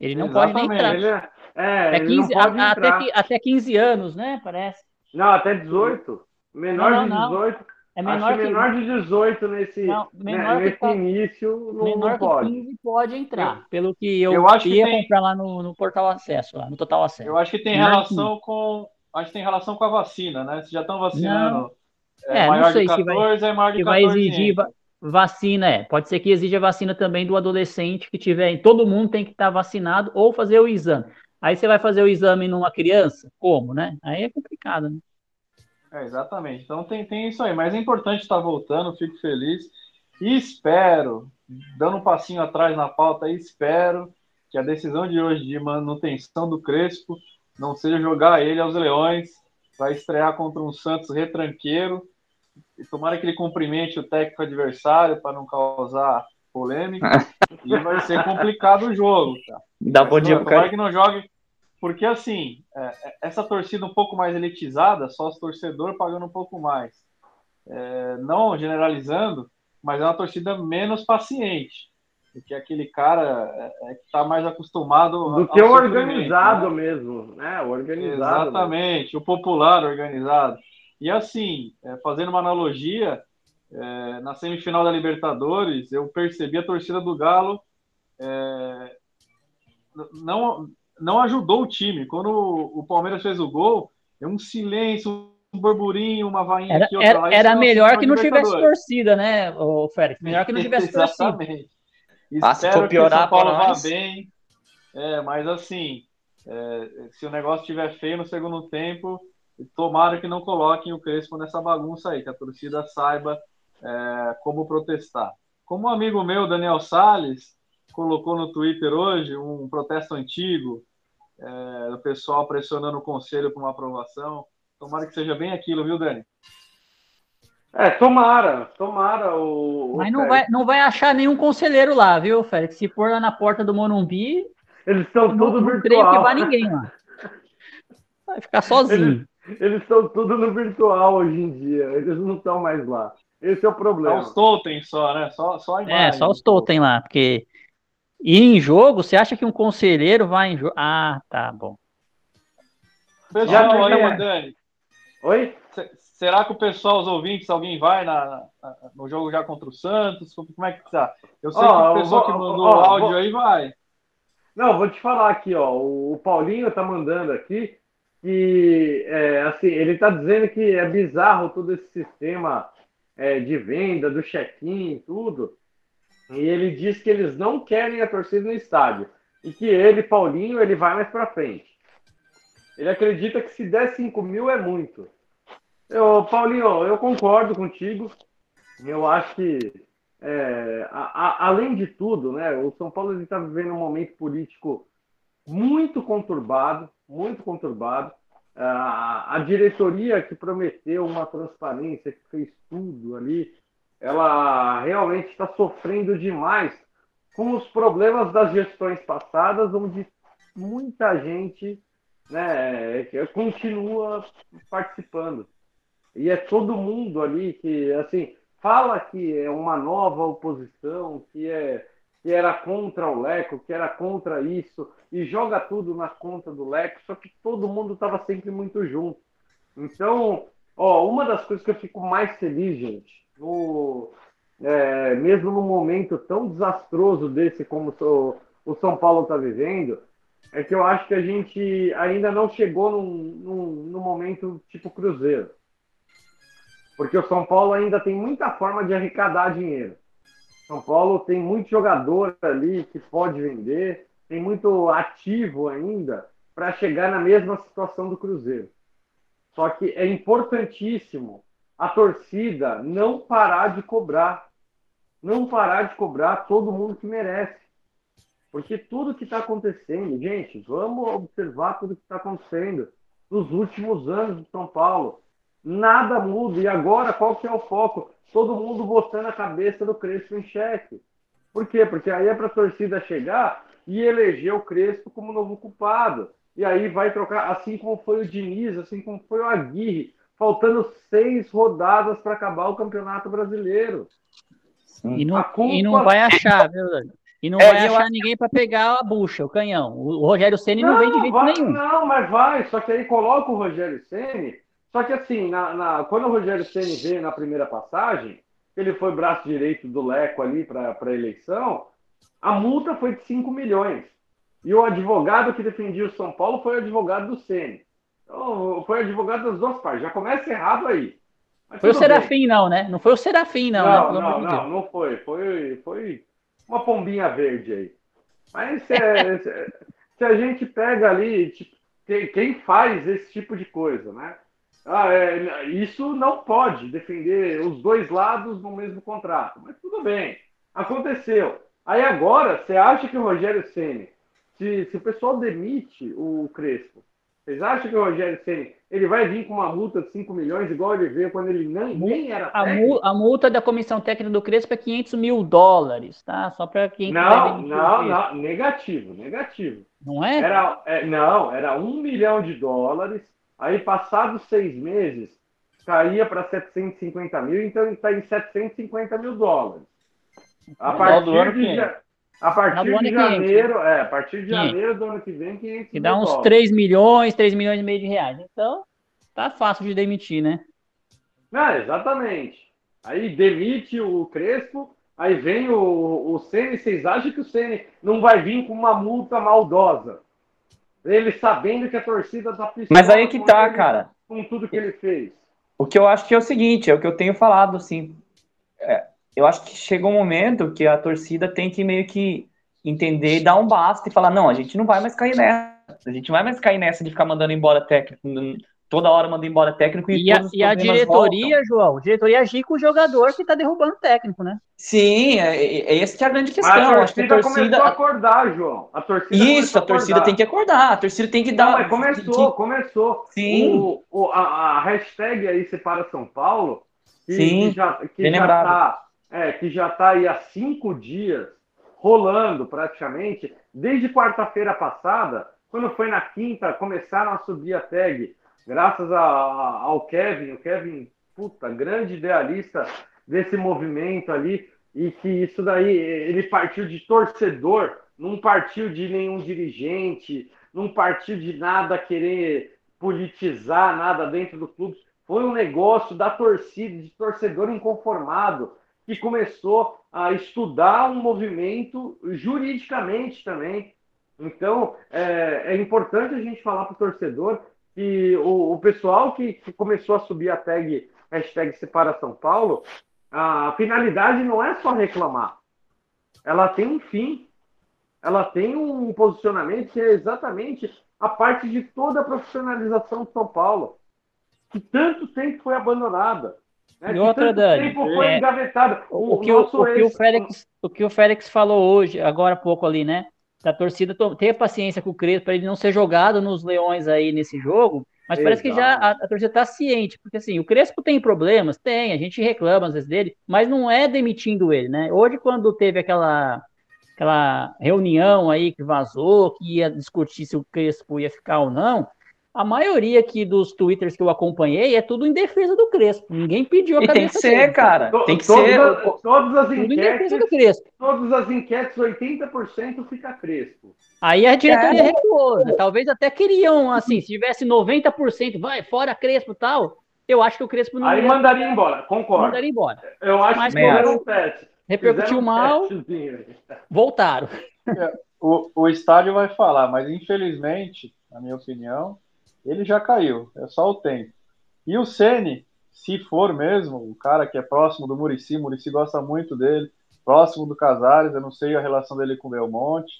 Ele não pode nem Exatamente. entrar. Ele, é, Até ele 15, não pode a- entrar. até, até 15 anos, né? Parece. Não, até 18. Menor Não, de não, não. 18. É Acho menor que que, menor de 18 nesse, Não, né, menor que nesse tá- início não, menor não que pode. 15 pode entrar. Pelo que eu, Eu acho que ia tem- comprar lá no, no portal acesso, lá no total acesso. Eu acho que tem Menor relação com. Acho que tem relação com a vacina, né? Se já estão vacinando é, É, não maior sei de se vai- 14, é maior de que vai 14. exigir vacina, é. Pode ser que exija vacina também do adolescente que tiver. Todo mundo tem que estar vacinado ou fazer o exame. Aí você vai fazer o exame numa criança? Como, né? Aí é complicado, né? É, exatamente. Então tem, tem isso aí. Mas é importante estar voltando, fico feliz. E espero, dando um passinho atrás na pauta, espero que a decisão de hoje de manutenção do Crespo não seja jogar ele aos leões para estrear contra um Santos retranqueiro e tomara que ele cumprimente o técnico adversário para não causar polêmica e vai ser complicado o jogo. Tá? Dá bom dia pro cara. que não jogue, porque assim, é, é, essa torcida um pouco mais elitizada, só os torcedores pagando um pouco mais. É, não generalizando, mas é uma torcida menos paciente do que aquele cara é, é que está mais acostumado do que o organizado né? mesmo, né? O organizado. Exatamente, mesmo. o popular organizado. E assim, é, fazendo uma analogia, é, na semifinal da Libertadores, eu percebi a torcida do Galo é, não, não ajudou o time. Quando o, Palmeiras fez o gol, é um silêncio, um burburinho, uma vainha era, aqui, outra era, lá. Era melhor que não tivesse torcida, né, o Félix? Melhor que não tivesse torcida. Exatamente. Ah, Espero que o São Paulo vá bem. É, mas assim, é, se o negócio estiver feio no segundo tempo, tomara que não coloquem o Crespo nessa bagunça aí, que a torcida saiba é, como protestar. Como um amigo meu, Daniel Sales, colocou no Twitter hoje um protesto antigo, é, do pessoal pressionando o conselho para uma aprovação. Tomara que seja bem aquilo, viu, Dani? É, tomara, tomara o. Mas não vai, não vai achar nenhum conselheiro lá, viu, Félix? Se pôr lá na porta do Monumbi. Eles estão tudo virtual. Não creio que vá ninguém lá. Vai ficar sozinho. Eles estão tudo no virtual hoje em dia. Eles não estão mais lá. Esse é o problema. Só os totens só, né? Só, só a imagem. É, só os totens lá, porque. E em jogo, você acha que um conselheiro vai em jogo. Ah, tá bom. Pessoal, Já aí, Dani. Oi? Será que o pessoal, os ouvintes, alguém vai na, na, no jogo já contra o Santos? Como é que tá? Eu sei oh, que o pessoal vou, que mandou oh, áudio vou... aí vai. Não, vou te falar aqui, ó. O Paulinho tá mandando aqui que, é, assim, ele tá dizendo que é bizarro todo esse sistema é, de venda, do check-in, tudo. E ele diz que eles não querem a torcida no estádio. E que ele, Paulinho, ele vai mais para frente. Ele acredita que se der 5 mil é muito. Eu, Paulinho, eu concordo contigo. Eu acho que, é, a, a, além de tudo, né, o São Paulo está vivendo um momento político muito conturbado, muito conturbado. A, a diretoria que prometeu uma transparência, que fez tudo ali, ela realmente está sofrendo demais com os problemas das gestões passadas, onde muita gente né, continua participando. E é todo mundo ali que, assim, fala que é uma nova oposição, que é que era contra o Leco, que era contra isso, e joga tudo na conta do Leco, só que todo mundo estava sempre muito junto. Então, ó, uma das coisas que eu fico mais feliz, gente, no, é, mesmo num momento tão desastroso desse como o, o São Paulo está vivendo, é que eu acho que a gente ainda não chegou num, num, num momento tipo Cruzeiro. Porque o São Paulo ainda tem muita forma de arrecadar dinheiro. São Paulo tem muito jogador ali que pode vender, tem muito ativo ainda para chegar na mesma situação do Cruzeiro. Só que é importantíssimo a torcida não parar de cobrar. Não parar de cobrar todo mundo que merece. Porque tudo que está acontecendo, gente, vamos observar tudo que está acontecendo nos últimos anos de São Paulo. Nada muda. E agora, qual que é o foco? Todo mundo botando a cabeça do Crespo em xeque. Por quê? Porque aí é para a torcida chegar e eleger o Crespo como novo culpado. E aí vai trocar, assim como foi o Diniz, assim como foi o Aguirre, faltando seis rodadas para acabar o Campeonato Brasileiro. E não, culpa... e não vai achar, viu, E não é, vai achar eu... ninguém para pegar a bucha, o canhão. O Rogério Ceni não, não, vem de jeito vai, nenhum. Não, mas vai. Só que aí coloca o Rogério Ceni só que assim, na, na, quando o Rogério Ceni veio na primeira passagem, ele foi braço direito do Leco ali para a eleição, a multa foi de 5 milhões. E o advogado que defendia o São Paulo foi o advogado do Ceni. Então, foi advogado das duas partes. Já começa errado aí. Mas foi o Serafim, bem. não, né? Não foi o Serafim, não. Não, né? não, não, não, foi. foi. Foi uma pombinha verde aí. Mas se, é, se, se a gente pega ali, tipo, quem faz esse tipo de coisa, né? Ah, é, isso não pode defender os dois lados no mesmo contrato. Mas tudo bem, aconteceu. Aí agora, você acha que o Rogério Ceni, se, se o pessoal demite o Crespo, vocês acham que o Rogério Ceni ele vai vir com uma multa de 5 milhões, igual ele veio quando ele não, nem era A, mu- a multa da comissão técnica do Crespo é 500 mil dólares, tá? Só para quem Não, não, não, negativo, negativo. Não é? Era, é, não, era um milhão de dólares. Aí, passados seis meses, caía para 750 mil, então está em 750 mil dólares. A partir de, 500. ja- a partir de ano é 500, janeiro, é, a partir de 500. janeiro do ano que vem, 500 Que dá uns dólares. 3 milhões, 3 milhões e meio de reais. Então, tá fácil de demitir, né? Não, exatamente. Aí demite o Crespo, aí vem o, o Ceni. Vocês acham que o Ceni não vai vir com uma multa maldosa? Ele sabendo que a torcida tá Mas aí que com tá, ele, cara. Com tudo que ele fez. O que eu acho que é o seguinte, é o que eu tenho falado, assim. é, eu acho que chega um momento que a torcida tem que meio que entender e dar um basta e falar, não, a gente não vai mais cair nessa. A gente não vai mais cair nessa de ficar mandando embora técnico. Toda hora manda embora técnico e, E a, e a diretoria, voltam. João, a diretoria agir com o jogador que tá derrubando o técnico, né? Sim, é, é, é esse que é a grande Mas questão. a Eu acho que a torcida torcida. começou a acordar, João. A torcida Isso, a torcida tem que acordar. A torcida tem que Não, dar. mas começou, começou. Sim. O, o- a, a hashtag aí Separa São Paulo, que, Sim, que já, que bem já lembrado. tá, é, que já tá aí há cinco dias rolando praticamente, desde quarta-feira passada, quando foi na quinta, começaram a subir a tag, graças a- a- ao Kevin, o Kevin, puta, grande idealista desse movimento ali, e que isso daí, ele partiu de torcedor, não partiu de nenhum dirigente, não partiu de nada querer politizar nada dentro do clube. Foi um negócio da torcida, de torcedor inconformado, que começou a estudar um movimento juridicamente também. Então, é, é importante a gente falar para o torcedor que o, o pessoal que, que começou a subir a tag hashtag Separa São Paulo, a finalidade não é só reclamar. Ela tem um fim. Ela tem um posicionamento que é exatamente a parte de toda a profissionalização de São Paulo, que tanto tempo foi abandonada. né? E outra, tanto Dani, tempo foi é, engavetada. O, que, o, o, que o, Félix, o que o Félix falou hoje, agora há pouco ali, né? Da torcida to- ter paciência com o Crespo para ele não ser jogado nos leões aí nesse jogo, mas parece que já a, a torcida está ciente, porque assim, o Crespo tem problemas, tem, a gente reclama às vezes dele, mas não é demitindo ele, né? Hoje, quando teve aquela, aquela reunião aí que vazou, que ia discutir se o Crespo ia ficar ou não, a maioria aqui dos twitters que eu acompanhei é tudo em defesa do Crespo. Ninguém pediu a E tem cabeça que ser, dele. cara. To- Tem que todas, ser. as- todas as Tudo em defesa enquetes, do Crespo. todas as enquetes, 80% fica Crespo. Aí a diretoria É. recuou. né? Talvez até queriam, assim, se tivesse 90%, vai, fora Crespo e tal, eu acho que o Crespo não Aí ia mandaria embora, concordo. mandar embora. Eu acho Mas que fizeram um teste. Repercutiu mal, voltaram. O, o estádio vai falar, mas infelizmente, na minha opinião, ele já caiu. É só o tempo. E o Ceni, se for mesmo, o cara que é próximo do Murici, Murici gosta muito dele, próximo do Casares, eu não sei a relação dele com o Belmonte,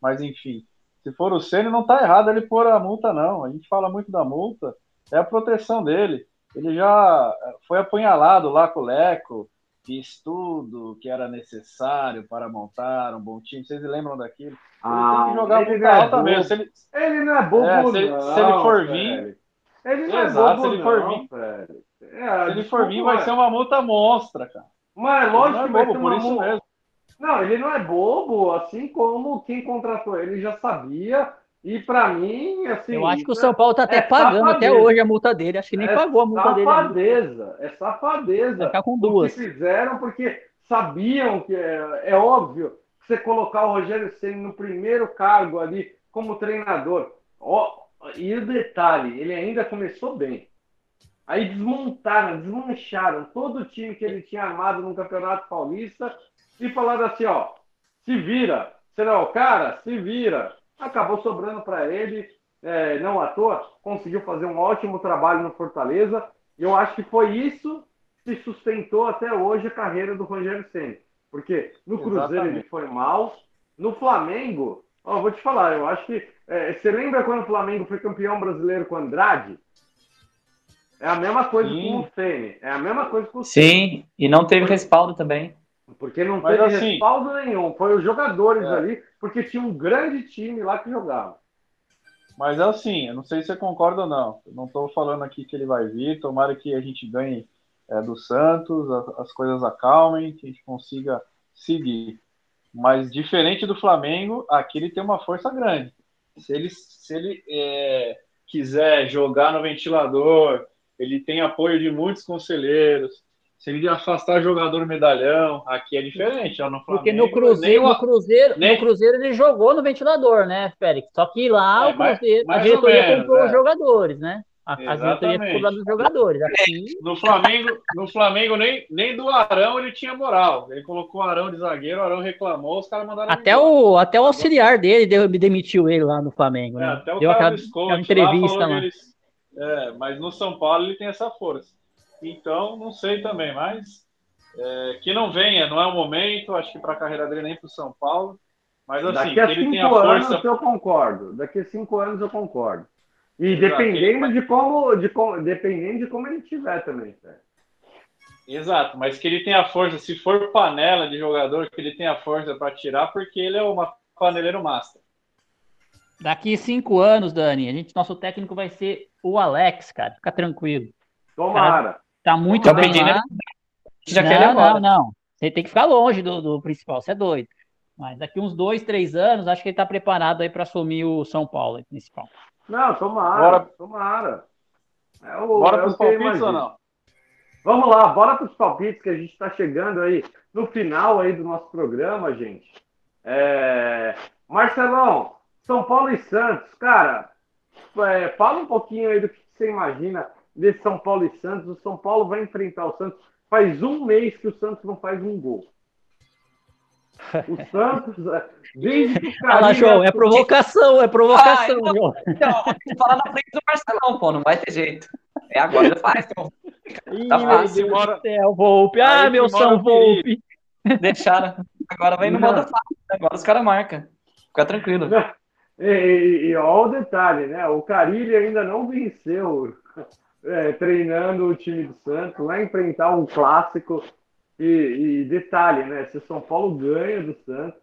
mas enfim. Se for o Ceni, não tá errado ele pôr a multa, não. A gente fala muito da multa, é a proteção dele. Ele já foi apunhalado lá com o Leco, fiz tudo que era necessário para montar um bom time. Vocês lembram daquilo? Ele tem que jogar ele muito não é. Se ele, Ele não é bobo, É, se ele- não. se ele for vir-. Ele não Exato, é bobo, se ele for não, vir- Félix. É, se ele for vir, vai ser uma multa monstra, cara. Mas Ele lógico é que vai bobo, ser uma multa. Não, ele não é bobo, assim como quem contratou ele já sabia. E pra mim, assim. Eu acho que o São Paulo tá até é pagando até safadeza. hoje a multa dele. Acho que nem é pagou a multa dele. ainda. Safadeza, é safadeza. Vai ficar com duas. que fizeram porque sabiam que é, é óbvio que você colocar o Rogério Ceni no primeiro cargo ali como treinador. Ó, e o detalhe, ele ainda começou bem. Aí desmontaram, desmancharam todo o time que ele tinha armado no Campeonato Paulista e falaram assim, ó, se vira. Não é o cara? Se vira. Acabou sobrando para ele, é, não à toa, conseguiu fazer um ótimo trabalho no Fortaleza. E eu acho que foi isso que sustentou até hoje a carreira do Rogério Ceni. Porque no Cruzeiro Exatamente. ele foi mal, no Flamengo, ó, vou te falar, eu acho que. é, você lembra quando o Flamengo foi campeão brasileiro com o Andrade? É a mesma coisa Sim. com o Ceni. É a mesma coisa com o Ceni. Sim, e não teve respaldo também. Porque não Mas teve assim- respaldo nenhum. Foi os jogadores É. ali, porque tinha um grande time lá que jogava. Mas é assim, eu não sei se você concorda ou não. Eu não estou falando aqui que ele vai vir. Tomara que a gente ganhe é, do Santos, a- as coisas acalmem, que a gente consiga seguir. Mas diferente do Flamengo, aqui ele tem uma força grande. Se ele, se ele é, quiser jogar no ventilador, ele tem apoio de muitos conselheiros. Se ele afastar jogador medalhão, aqui é diferente. ó, no Porque Flamengo, no Cruzeiro, nem no Cruzeiro, nem- no Cruzeiro ele jogou no ventilador, né, Félix? Só que lá É, o mais- Cruzeiro, a mais ou diretoria menos, comprou é. os jogadores, né? A, a diretoria ficou dos jogadores. Aqui, No Flamengo, no Flamengo nem, nem do Arão ele tinha moral. Ele colocou o Arão de zagueiro, o Arão reclamou, os caras mandaram até embora. o, até o auxiliar dele deu- demitiu ele lá no Flamengo, É, né? até o Deu aquela, aquela lá entrevista falou lá. eles- é, mas no São Paulo ele tem essa força. Então, não sei também, mas é, que não venha, não é o momento, acho que para a carreira dele nem para o São Paulo. Mas assim, Daqui a que ele cinco tem a força. anos eu concordo. Daqui a cinco anos eu concordo. E Exato. dependendo de como, de como, dependendo de como ele tiver também. cara. Exato, mas que ele tem a força, se for panela de jogador, que ele tem a força para tirar, porque ele é uma paneleiro master. Daqui cinco anos, Dani, a gente, nosso técnico vai ser o Alex, cara. Fica tranquilo. Tomara. Tá muito Tá bem pedindo lá. Já não, quer ele embora. não, não. Você tem que ficar longe do, do principal, você é doido. Mas daqui uns dois, três anos, acho que ele tá preparado aí para assumir o São Paulo principal. Não, tomara. Bora- Tomara. É o, Bora é para os que eu palpites ou não? Vamos lá, bora para os palpites que a gente está chegando aí no final aí do nosso programa, gente. É, Marcelão, São Paulo e Santos, cara, é, fala um pouquinho aí do que você imagina desse São Paulo e Santos. O São Paulo vai enfrentar o Santos. Faz um mês que o Santos não faz um gol. O Santos, é, desde que o Olha lá, João, é provocação, é provocação, Ah, João. Então, que falar na frente do Marcelão, pô, não vai ter jeito. É agora, faz, pô. Ih, Tá meu fácil, do céu, Volpe. Ah, meu São. Volpe. Deixaram. Agora vai no Não. modo fácil. Agora os caras marcam. Fica tranquilo. E, e, e ó o detalhe, né? O Carilli ainda não venceu é, treinando o time do Santos, vai enfrentar um clássico. E, e detalhe, né? Se o São Paulo ganha do Santos,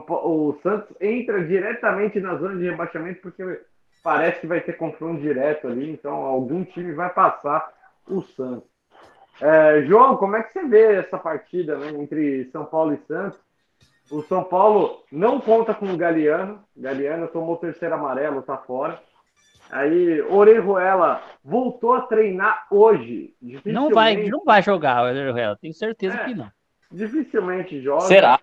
Paulo- o Santos entra diretamente na zona de rebaixamento, porque parece que vai ter confronto direto ali, então algum time vai passar o Santos. É, João, como é que você vê essa partida né, entre São Paulo e Santos? O São Paulo não conta com o Galeano. Galeano tomou o terceiro amarelo, tá fora. Aí, Orejuela voltou a treinar hoje. Não vai, Dificilmente- não vai jogar, eu tenho certeza É. que não. Dificilmente joga. Será?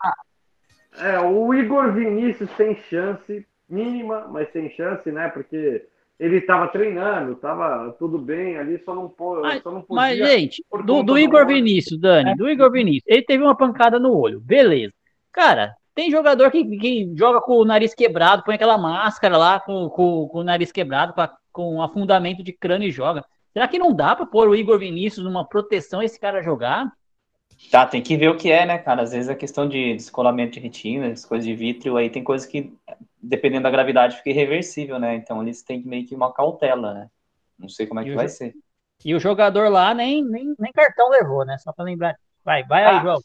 É, o Igor Vinícius tem chance, mínima, mas tem chance, né? Porque ele estava treinando, estava tudo bem ali, só não, pô, Mas- só não podia. Mas, gente, do, do Igor. Vinícius, Dani, do Igor Vinícius, ele teve uma pancada no olho, beleza. Cara, tem jogador que, que joga com o nariz quebrado, põe aquela máscara lá com, com, com o nariz quebrado, com, a- com afundamento de crânio e joga. Será que não dá pra pôr o Igor Vinícius numa proteção esse cara jogar? Tá, tem que ver o que é, né, cara? Às vezes a questão de descolamento de retina, coisas de vítreo, aí tem coisas que, dependendo da gravidade, fica irreversível, né? Então eles têm que meio que uma cautela, né? Não sei como é que E vai ser. E o jogador lá nem, nem, nem cartão levou, né? Só pra lembrar. Vai, vai aí, Ah, João.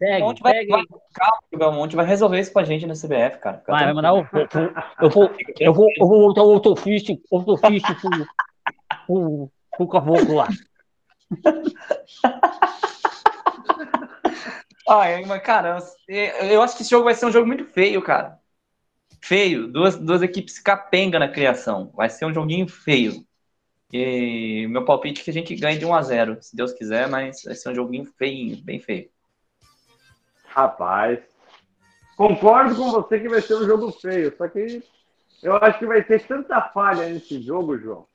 O Segue, Monte vai, vai, calma, o Belmonte vai resolver isso com a gente na CBF, cara. Fica Vai, mandar o. Eu vou, eu vou, eu vou botar o autofist, autofist pro, pro, pro caboclo lá. Ai, mas, cara, eu acho que esse jogo vai ser um jogo muito feio, cara. Feio. Duas, duas equipes capenga na criação. Vai ser um joguinho feio. E meu palpite é que a gente ganhe de 1 a 0 se Deus quiser, mas vai ser um joguinho feinho, bem feio. Rapaz, concordo com você que vai ser um jogo feio, só que eu acho que vai ter tanta falha nesse jogo, João.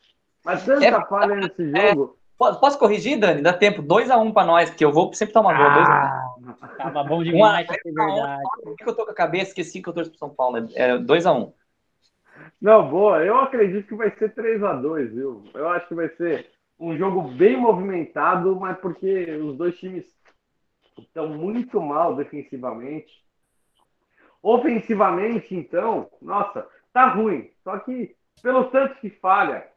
Mas tanta É- falha nesse é- jogo. Posso, posso corrigir, Dani? Dá tempo. 2x1 pra nós, porque eu vou sempre tomar gol. Ah, tava bom demais pra ser Dois a um. verdade. Por que eu tô com a cabeça? Esqueci que eu torço pro São Paulo. É 2x1. Não, boa. Eu acredito que vai ser 3 a 2 viu? Eu acho que vai ser um jogo bem movimentado, mas porque os dois times estão muito mal defensivamente. Ofensivamente, então, nossa, tá ruim. Só que pelo tanto que falha,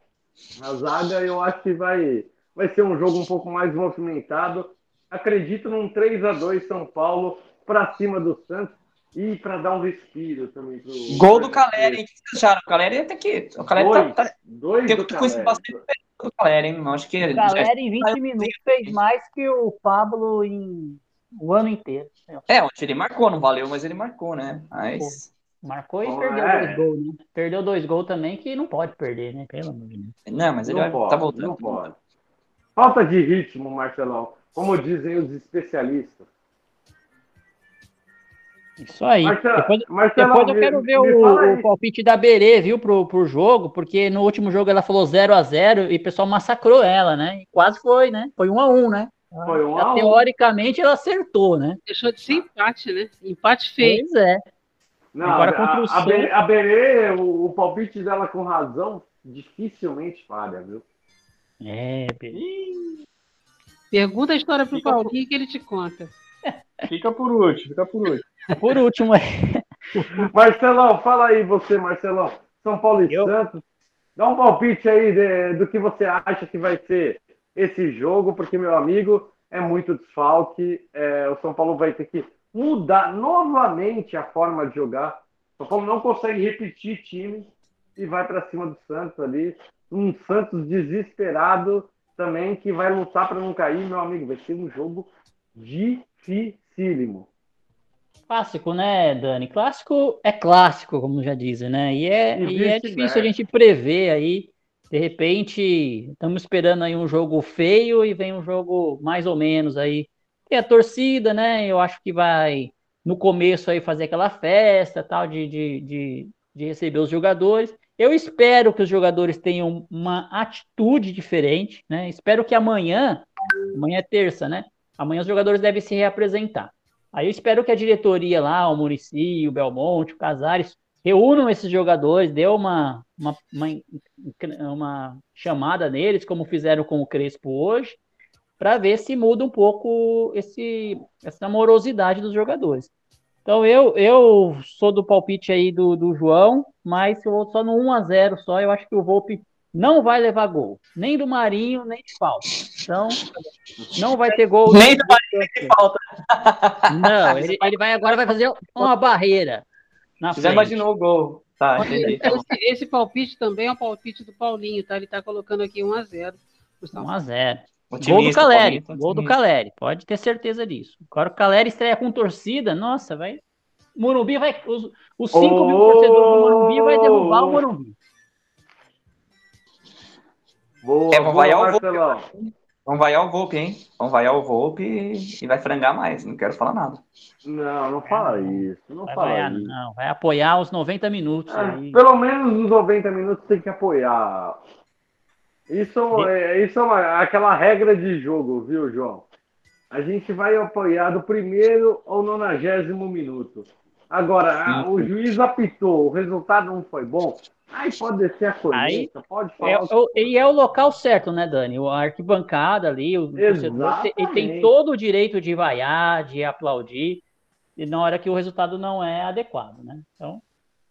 a zaga eu acho que vai, vai ser um jogo um pouco mais movimentado. Acredito num 3 a 2 São Paulo para cima do Santos e para dar um respiro também. Pro... Gol do Caleri, hein? O que vocês acharam? O Caleri até que. O Caleri dois, tá, tá... dois Tem do Caleri. bastante do Caleri, hein? Acho que. O Galera, em 20 minutos, fez mais que o Pablo em o ano inteiro. É, ontem ele marcou, não valeu, mas ele marcou, né? Mas. Marcou e Pô, perdeu é. dois gols, né? Perdeu dois gols também, que não pode perder, né? Pelo amor de Deus. Não, mas ele Não vai, pode, tá voltando. não pode. Falta de ritmo, Marcelão. Como dizem os especialistas. Isso aí. Marcelo- depois, Marcelão, depois eu me- quero ver me o, o palpite da Berê, viu, pro, pro jogo, porque no último jogo ela falou 0 a 0 e o pessoal massacrou ela, né? E quase foi, né? Foi 1 a 1 né? Foi um teoricamente ela acertou, né? Deixou de ser empate, né? Empate feio. Pois é. Não, Agora a, contra o a, Santos- a Berê, o, o palpite dela com razão, dificilmente falha, viu? É, Berê. Pergunta a história pro Fica Paulinho que ele te conta. Fica por último, fica por último. Por último, é. Marcelão, fala aí você, Marcelão. São Paulo e Eu? Santos. Dá um palpite aí de- do que você acha que vai ser esse jogo, porque, meu amigo, é muito desfalque. É, o São Paulo vai ter que mudar novamente a forma de jogar. O São Paulo não consegue repetir time e vai para cima do Santos ali. Um Santos desesperado também que vai lutar para não cair, meu amigo. Vai ser um jogo dificílimo. Clássico, né, Dani? Clássico é clássico, como já dizem, né? E é, E e é difícil a gente prever aí. De repente, estamos esperando aí um jogo feio e vem um jogo mais ou menos aí. Tem a torcida, né? Eu acho que vai, no começo aí, fazer aquela festa, tal, de, de, de, de receber os jogadores. Eu espero que os jogadores tenham uma atitude diferente, né? Espero que amanhã, amanhã é terça, né? Amanhã os jogadores devem se reapresentar. Aí eu espero que a diretoria lá, o Murici, o Belmonte, o Casares, reúnam esses jogadores, dê uma, uma, uma, uma chamada neles, como fizeram com o Crespo hoje, para ver se muda um pouco esse, essa morosidade dos jogadores. Então eu, eu sou do palpite aí do, do João, mas eu vou só no 1 a 0 só, eu acho que o Volpe não vai levar gol, nem do Marinho, nem de falta. Então, não vai ter gol. Nem do Marinho, nem de falta. Não, ele, ele vai agora vai fazer uma barreira. Na Você já frente. imaginou o gol. Tá. Esse, esse palpite também é o palpite do Paulinho, tá? Ele tá colocando aqui 1 a 0 pro São 1 Paulo. a 0 Gol do Caleri, Paulinho, tá gol do. Caleri, pode ter certeza disso. Agora o Caleri estreia com torcida, nossa, vai. Morumbi vai. Os, os 5 mil Ô! torcedores do Morumbi vai derrubar o Morumbi. Boa, É, boa, vaiar o Volpe. Marcelão. Vamos vaiar o Volpe, hein? Vamos vaiar o Volpe e vai frangar mais. Não quero falar nada. Não, não fala isso. Não Vai fala vaiar, isso. não. Vai apoiar os 90 minutos aí. pelo menos nos 90 minutos tem que apoiar. Isso é, isso é uma- aquela regra de jogo, viu, João? A gente vai apoiar do primeiro ao nonagésimo minuto. Agora, o juiz apitou, o resultado não foi bom. Aí pode descer a colheita, pode falar. É, o que o- e é o local certo, né, Dani? A arquibancada ali, o torcedor, ele tem todo o direito de vaiar, de aplaudir, e na hora que o resultado não é adequado, né? Então,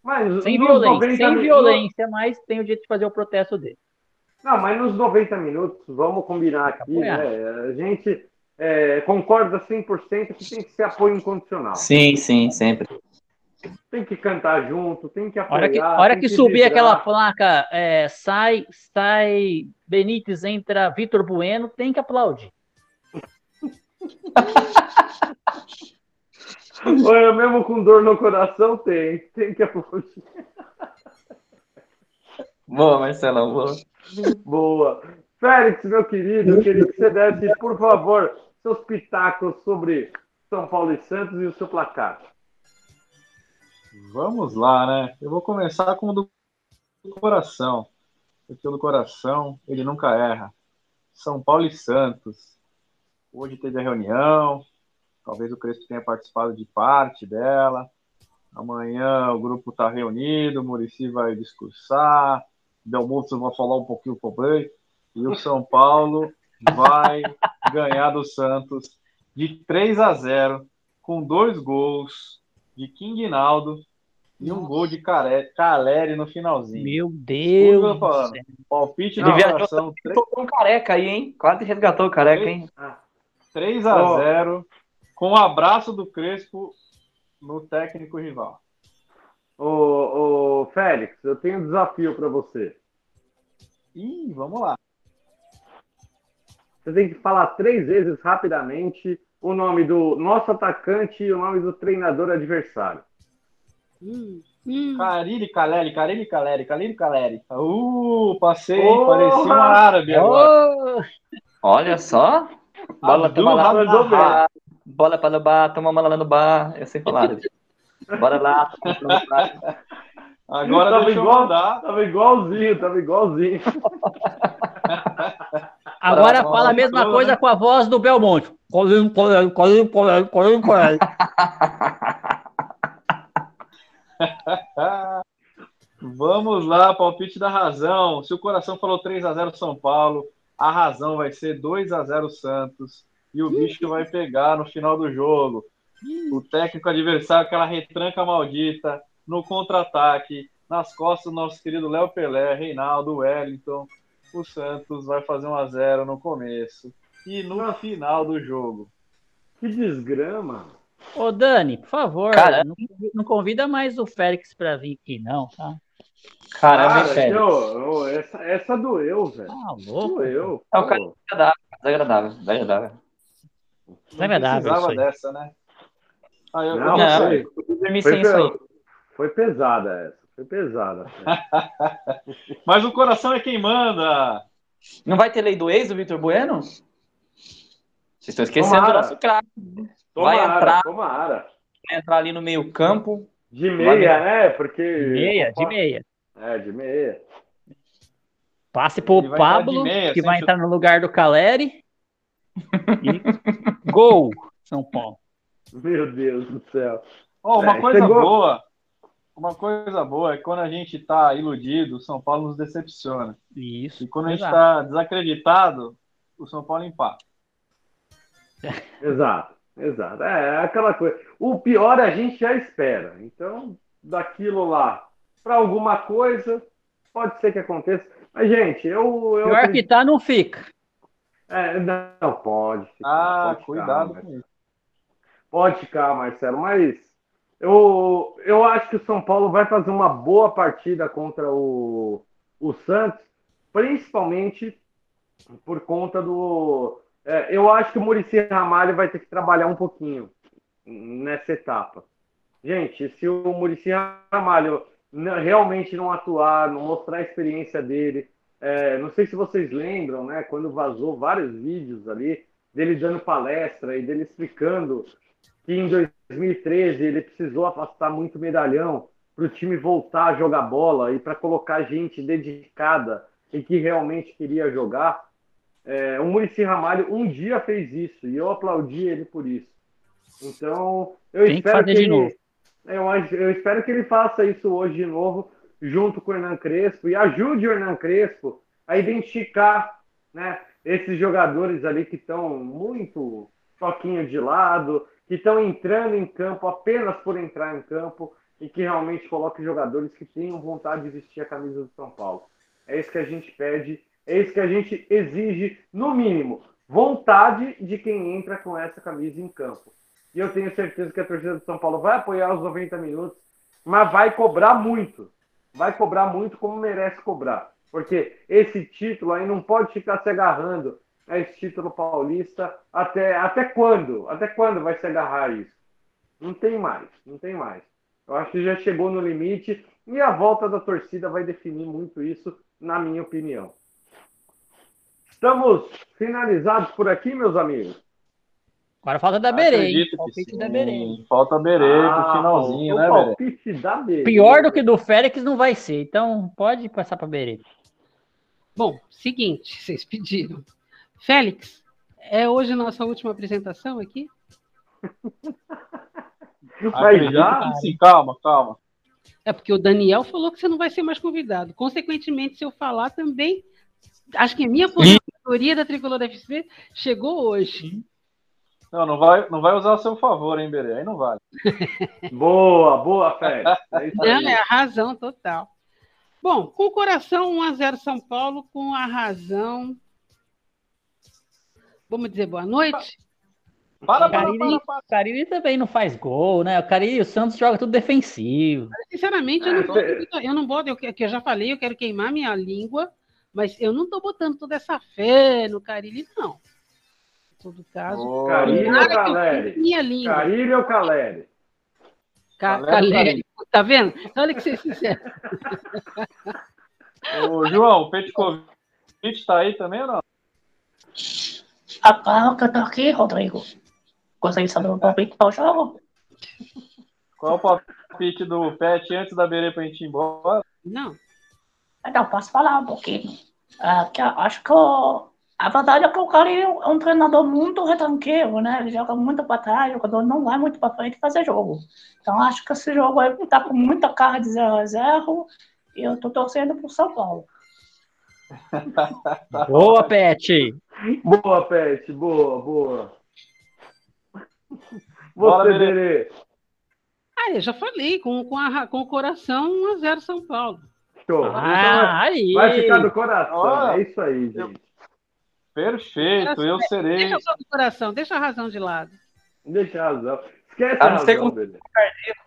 Mas sem violência, 90 sem violência, mas tem o direito de fazer o protesto dele. Não, mas nos 90 minutos, vamos combinar aqui, apoiar. né? A gente é, concorda 100% que tem que ser apoio incondicional. Sim, sim, sempre. Tem que cantar junto, tem que apoiar. hora que, a hora tem que subir vibrar. aquela placa, é, sai, sai Benítez, entra Vitor Bueno, tem que aplaudir. Olha, mesmo com dor no coração, tem. Tem que aplaudir. Boa, Marcelão, boa. Boa. Félix, meu querido, eu queria que você desse, por favor, seus pitacos sobre São Paulo e Santos e o seu placar. Vamos lá, né? Eu vou começar com o do coração. Porque o do coração, ele nunca erra. São Paulo e Santos. Hoje teve a reunião. Talvez o Crespo tenha participado de parte dela. Amanhã o grupo está reunido, o Murici vai discursar, Delmusso vai falar um pouquinho também. E o São Paulo vai ganhar do Santos de 3 a 0 com dois gols de King Naldo E um gol de Care- Caleri no finalzinho. Meu Deus. Palpite coração. também, tocou um careca aí, hein? Quase resgatou o careca, hein? 3 a 0 com o abraço do Crespo no técnico rival. Ô, ô, Félix, eu tenho um desafio para você. Ih, vamos lá. Você tem que falar três vezes rapidamente o nome do nosso atacante e o nome do treinador adversário. Hum, hum. Carilli, Caleri, Carilli, Caleri, Carilli, Caleri. Uh, passei, Porra! parecia um árabe agora. Ô, Olha só. Bola, Abdul toma lá. mandou bem. Ah, bola para o bar, toma uma lá no bar. Eu sei falar. Bora lá. no bar. Agora tava, igual, mandar. tava igualzinho, tava igualzinho. Agora fala a mesma coisa né? com a voz do Belmonte. Colinho, colinho, colinho, colinho, colinho, colinho. Vamos lá, palpite da razão. Se o coração falou 3 a 0 São Paulo, a razão vai ser 2 a 0 Santos e o bicho vai pegar no final do jogo. O técnico adversário, aquela retranca maldita, no contra-ataque, nas costas do nosso querido Léo Pelé, Reinaldo, Wellington. O Santos vai fazer 1 a 0 no começo e no final do jogo. Que desgrama. Ô, Dani, por favor, Cara. não, não convida mais o Félix pra vir aqui, não, tá? Caramba, Cara, Félix? ô, ô, essa, essa doeu, velho. Ah, louco. Doeu. É o cara pô. desagradável, desagradável, desagradável. Desagradável isso Precisava aí. dessa, né? Ah, eu, Não, eu foi- Foi, isso aí. foi pesada essa. Foi pesada. Mas o coração é quem manda. Não vai ter lei do ex do Vitor Bueno? Vocês estão esquecendo Tomara. do nosso craque. Vai Tomara, entrar. tomara. Vai entrar ali no meio campo. De meia, né? Porque. De meia, de meia. É, de meia. Passe pro vai Pablo, meia, que vai chutar. entrar no lugar do Caleri. E gol, São Paulo. Meu Deus do céu. Ó, uma É, coisa chegou- boa. Uma coisa boa é que quando a gente tá iludido, o São Paulo nos decepciona. Isso. E quando a gente exato. tá desacreditado, o São Paulo empata. Exato, exato. É aquela coisa. O pior a gente já espera. Então, daquilo lá para alguma coisa, pode ser que aconteça. Mas, gente, eu. eu Pior que tá, não fica. É, não, pode. ficar, Ah, pode ficar, cuidado Marcelo. com isso. Pode ficar, Marcelo, mas eu, eu acho que o São Paulo vai fazer uma boa partida contra o, o Santos, principalmente por conta do. É, eu acho que o Murici Ramalho vai ter que trabalhar um pouquinho nessa etapa. Gente, se o Murici Ramalho realmente não atuar, não mostrar a experiência dele, é, não sei se vocês lembram, né, quando vazou vários vídeos ali dele dando palestra e dele explicando que em 2013 ele precisou afastar muito medalhão para o time voltar a jogar bola e para colocar gente dedicada e que realmente queria jogar. É, o Murici Ramalho um dia fez isso e eu aplaudi ele por isso. Então, eu Tem que espero que de ele, eu, eu espero que ele faça isso hoje de novo, junto com o Hernan Crespo, e ajude o Hernan Crespo a identificar né, esses jogadores ali que estão muito toquinho de lado, que estão entrando em campo apenas por entrar em campo e que realmente coloque jogadores que tenham vontade de vestir a camisa do São Paulo. É isso que a gente pede, é isso que a gente exige, no mínimo, vontade de quem entra com essa camisa em campo. E eu tenho certeza que a torcida do São Paulo vai apoiar os 90 minutos, mas vai cobrar muito. Vai cobrar muito como merece cobrar. Porque esse título aí não pode ficar se agarrando a esse título paulista até, até quando? Até quando vai se agarrar isso? Não tem mais, não tem mais. Eu acho que já chegou no limite e a volta da torcida vai definir muito isso, na minha opinião. Estamos finalizados por aqui, meus amigos. Agora falta da Berê, Palpite da Berê. Falta a Berê Ah, pro finalzinho, o né, Berê? palpite da Berê. Pior do que do Félix não vai ser, então pode passar pra Berê. Bom, seguinte, vocês pediram. Félix, é hoje a nossa última apresentação aqui? Mas já? sim, calma, calma. É porque o Daniel falou que você não vai ser mais convidado. Consequentemente, se eu falar também, acho que a minha aposentadoria da Tricolor FC chegou hoje. Não, não vai, não vai usar a seu favor, hein, Berê? Aí não vale. boa, boa, Félix. É não, é a razão total. Bom, com o coração 1x0 São Paulo, com a razão. Vamos dizer boa noite? Para, para, Cariri, para, Cariri também não faz gol, né? O Cariri e o Santos joga tudo defensivo. Sinceramente, eu não, boto, eu não boto, eu, que eu já falei, eu quero queimar minha língua, mas eu não estou botando toda essa fé no Cariri, não. Em todo caso. Oh, Cariri ou Caleri? Minha língua. Cariri ou Caleri? Ca Caleri. Tá vendo? Olha que ser sincero. Ô, João, o Petkovic está aí também ou não? Que eu tô aqui, Rodrigo. Gostaria de saber o palpite para o jogo? Qual o palpite do Pet antes da Berê pra gente ir embora? Não. Então, posso falar um pouquinho. Que acho que o, a verdade é que o cara é um treinador muito retranqueiro, né? Ele joga muito para trás, o jogador não vai muito para frente fazer jogo. Então, acho que esse jogo aí tá com muita cara de 0 a 0 e eu tô torcendo pro São Paulo. Boa, Pet! Boa, Pet, boa, boa. Você, Berê. Ah, eu já falei, com, com, a, com o coração 1x0 São Paulo. Show. Ah, então, aí. Vai ficar do coração, é isso aí, gente. Perfeito, eu serei. Deixa só do coração, deixa a razão de lado. Deixa a razão. Esquece a, a razão, com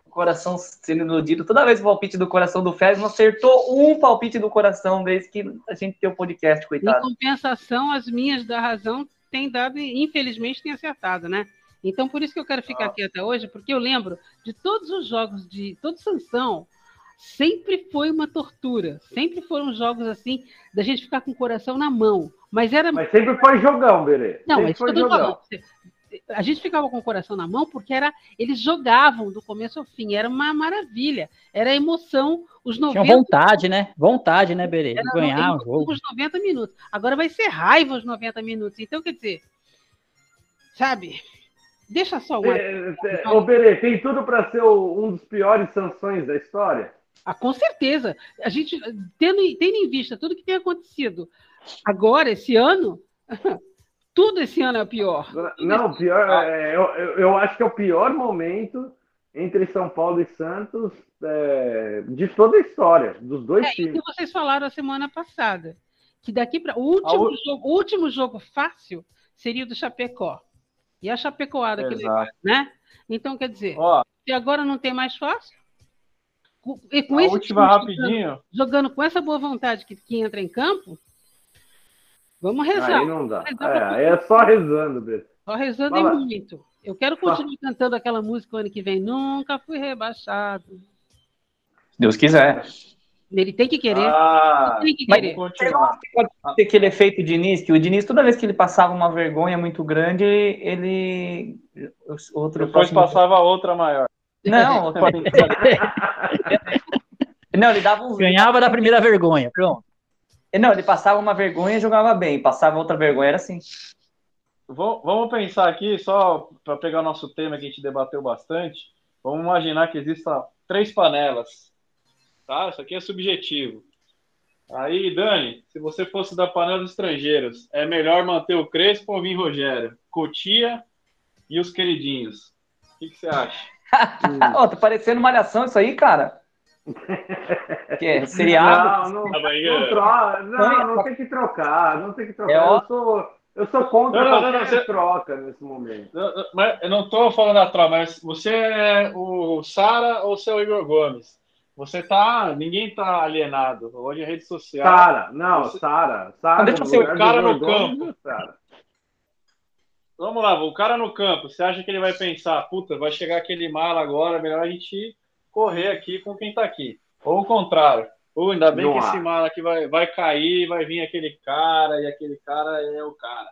o coração sendo iludido. Toda vez o palpite do coração do Félix não acertou um palpite do coração desde que a gente tem o podcast, coitado. Em compensação, as minhas da razão têm dado, infelizmente, têm acertado, né? Então, por isso que eu quero ficar ah. aqui até hoje, porque eu lembro de todos os jogos de todo Sansão, sempre foi uma tortura. Sempre foram jogos assim, da gente ficar com o coração na mão. Mas era. Mas sempre foi jogão, Berê. Não, sempre mas foi jogão. A gente ficava com o coração na mão porque era, eles jogavam do começo ao fim, era uma maravilha, era emoção, os 90... Tinha vontade, né? Vontade, né, Berê? De ganhar o jogo. Os 90 minutos. Agora vai ser raiva os 90 minutos. Então, quer dizer, sabe, deixa só uma... É, é, ô, Berê, tem tudo para ser um dos piores sanções da história? Ah, com certeza. A gente, tendo, tendo em vista tudo que tem acontecido agora, esse ano, tudo esse ano é pior. Não, pior, é, eu, eu acho que é o pior momento entre São Paulo e Santos é, de toda a história, dos dois é, times. E que vocês falaram a semana passada, que daqui para o último, a... jogo, último jogo fácil seria o do Chapecó. E a Chapecoada, que né? Então, quer dizer, Ó, se agora não tem mais fácil, e com a última rapidinho. Jogando, jogando, com essa boa vontade que, que entra em campo, vamos rezar. Aí não dá. É, é só rezando, Bê. Só rezando é muito. Eu quero continuar só. cantando aquela música o ano que vem. Nunca fui rebaixado. Deus quiser. Ele tem que querer. Ah, tem que querer. Mas pode ter aquele efeito Diniz, que o Diniz, toda vez que ele passava uma vergonha muito grande, ele. Outro Depois passava outra maior. Não, não, ele dava uns... Ganhava da primeira vergonha, pronto. Não, ele passava uma vergonha e jogava bem. Passava outra vergonha, era assim. Vamos pensar aqui, só para pegar nosso tema que a gente debateu bastante. Vamos imaginar que existam três panelas. Tá? Isso aqui é subjetivo. Aí, Dani, se você fosse da panela dos estrangeiros, é melhor manter o Crespo ou vir Rogério? Cotia e os queridinhos. O que, que você acha? oh, tá parecendo malhação isso aí, cara. Que é seriado? Não, não, não, troca, não, não tem que trocar, não tem que trocar. É, eu, sou, eu sou contra não, não, não, você... troca nesse momento. Mas eu não estou falando da troca, mas você é o Sara ou você é o Igor Gomes? Você tá. Ninguém tá alienado. Hoje é rede social. Sara, não, você... Sara. Sara. Deixa eu ser o cara no campo. Sara. Vamos lá, o cara no campo, você acha que ele vai pensar, puta, vai chegar aquele mala agora, melhor a gente correr aqui com quem tá aqui. Ou o contrário. Ou ainda bem Não que há. esse mala aqui vai, vai cair, vai vir aquele cara, e aquele cara é o cara.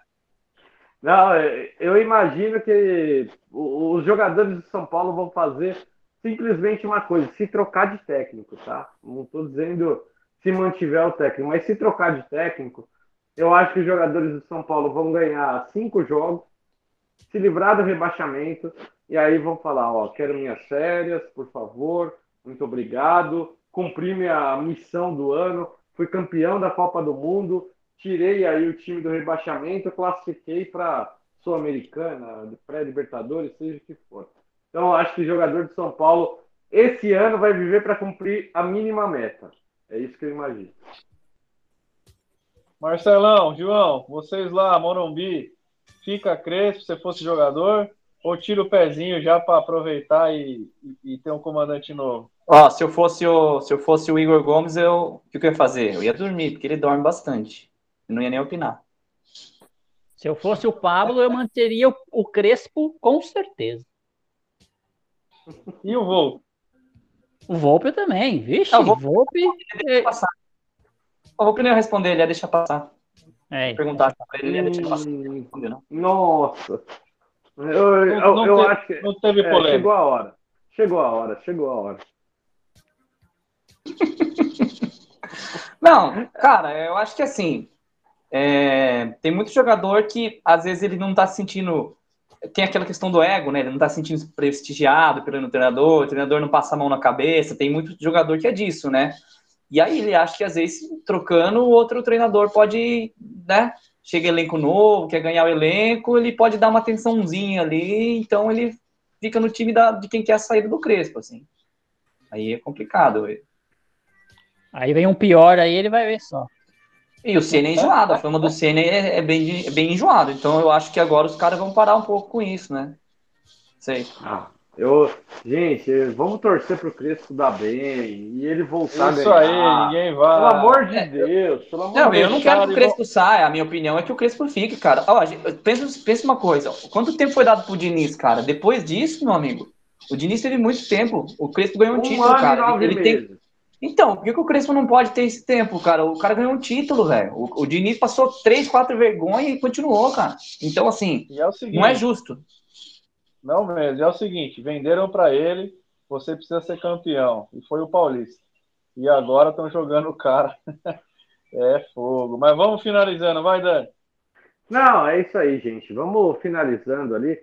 Não, eu imagino que os jogadores de São Paulo vão fazer simplesmente uma coisa, se trocar de técnico, tá? Não estou dizendo se mantiver o técnico, mas se trocar de técnico, eu acho que os jogadores de São Paulo vão ganhar cinco jogos, se livrar do rebaixamento e aí vão falar, ó, quero minhas férias, por favor, muito obrigado, cumpri minha missão do ano, fui campeão da Copa do Mundo, tirei aí o time do rebaixamento, classifiquei para Sul-Americana, pré-Libertadores, seja o que for. Então, acho que o jogador de São Paulo, esse ano, vai viver para cumprir a mínima meta. É isso que eu imagino. Marcelão, João, vocês lá, Morumbi, fica crespo se fosse jogador ou tira o pezinho já para aproveitar e, e, e, ter um comandante novo? Ó, se eu fosse o, se eu fosse o Igor Gomes, eu, o que eu ia fazer? Eu ia dormir, porque ele dorme bastante. Eu não ia nem opinar. Se eu fosse o Pablo, eu manteria o, o Crespo com certeza. E o Volpe? O Volpe também. Vixe, o Volpe. Volpe... O Volpe não ia responder, ele ia deixar passar. É, Perguntar pra ele, ele ia deixar passar. Não Nossa. Eu, eu, não, não eu teve, acho que. Não teve é, polêmica. Chegou a hora. Chegou a hora, chegou a hora. Não, cara, eu acho que assim. É, tem muito jogador que às vezes ele não tá se sentindo. Tem aquela questão do ego, né? Ele não tá se sentindo prestigiado pelo treinador, o treinador não passa a mão na cabeça. Tem muito jogador que é disso, né? E aí ele acha que às vezes trocando, o outro treinador pode, né? Chega elenco novo, quer ganhar o elenco, ele pode dar uma atençãozinha ali, então ele fica no time da, de quem quer a saída do Crespo, assim. Aí é complicado. Aí vem um pior, aí ele vai ver só. E o Senna é enjoado, a fama do Senna é, é, bem, é bem enjoado. Então eu acho que agora os caras vão parar um pouco com isso, né? Sei. Ah, eu, gente, vamos torcer pro Crespo dar bem e ele voltar Isso a ganhar. aí, ninguém vai. Pelo amor de Deus, pelo amor Não, de eu não quero que o Crespo saia. A minha opinião é que o Crespo fique, cara. Ó, gente, pensa, pensa uma coisa. Quanto tempo foi dado pro Diniz, cara? Depois disso, meu amigo, o Diniz teve muito tempo. O Crespo ganhou um, Um título, ano e cara. nove Ele, ele tem. meses. Então, por que, que o Crespo não pode ter esse tempo, cara? O cara ganhou um título, velho. O, o Diniz passou três, quatro vergonhas e continuou, cara. Então, assim, é o seguinte, não é justo. Não mesmo, é o seguinte, venderam para ele, você precisa ser campeão. E foi o Paulista. E agora estão jogando o cara. é fogo. Mas vamos finalizando, vai, Dani. Não, é isso aí, gente. Vamos finalizando ali.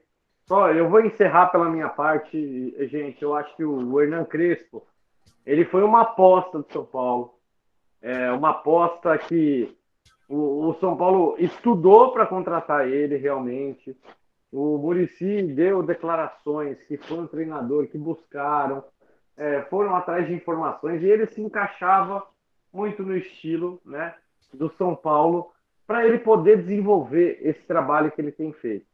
Só, eu vou encerrar pela minha parte, gente. Eu acho que o Hernan Crespo, ele foi uma aposta do São Paulo. É uma aposta que o, o São Paulo estudou para contratar ele realmente. O Murici deu declarações que foi um treinador que buscaram, é, foram atrás de informações e ele se encaixava muito no estilo né, do São Paulo para ele poder desenvolver esse trabalho que ele tem feito.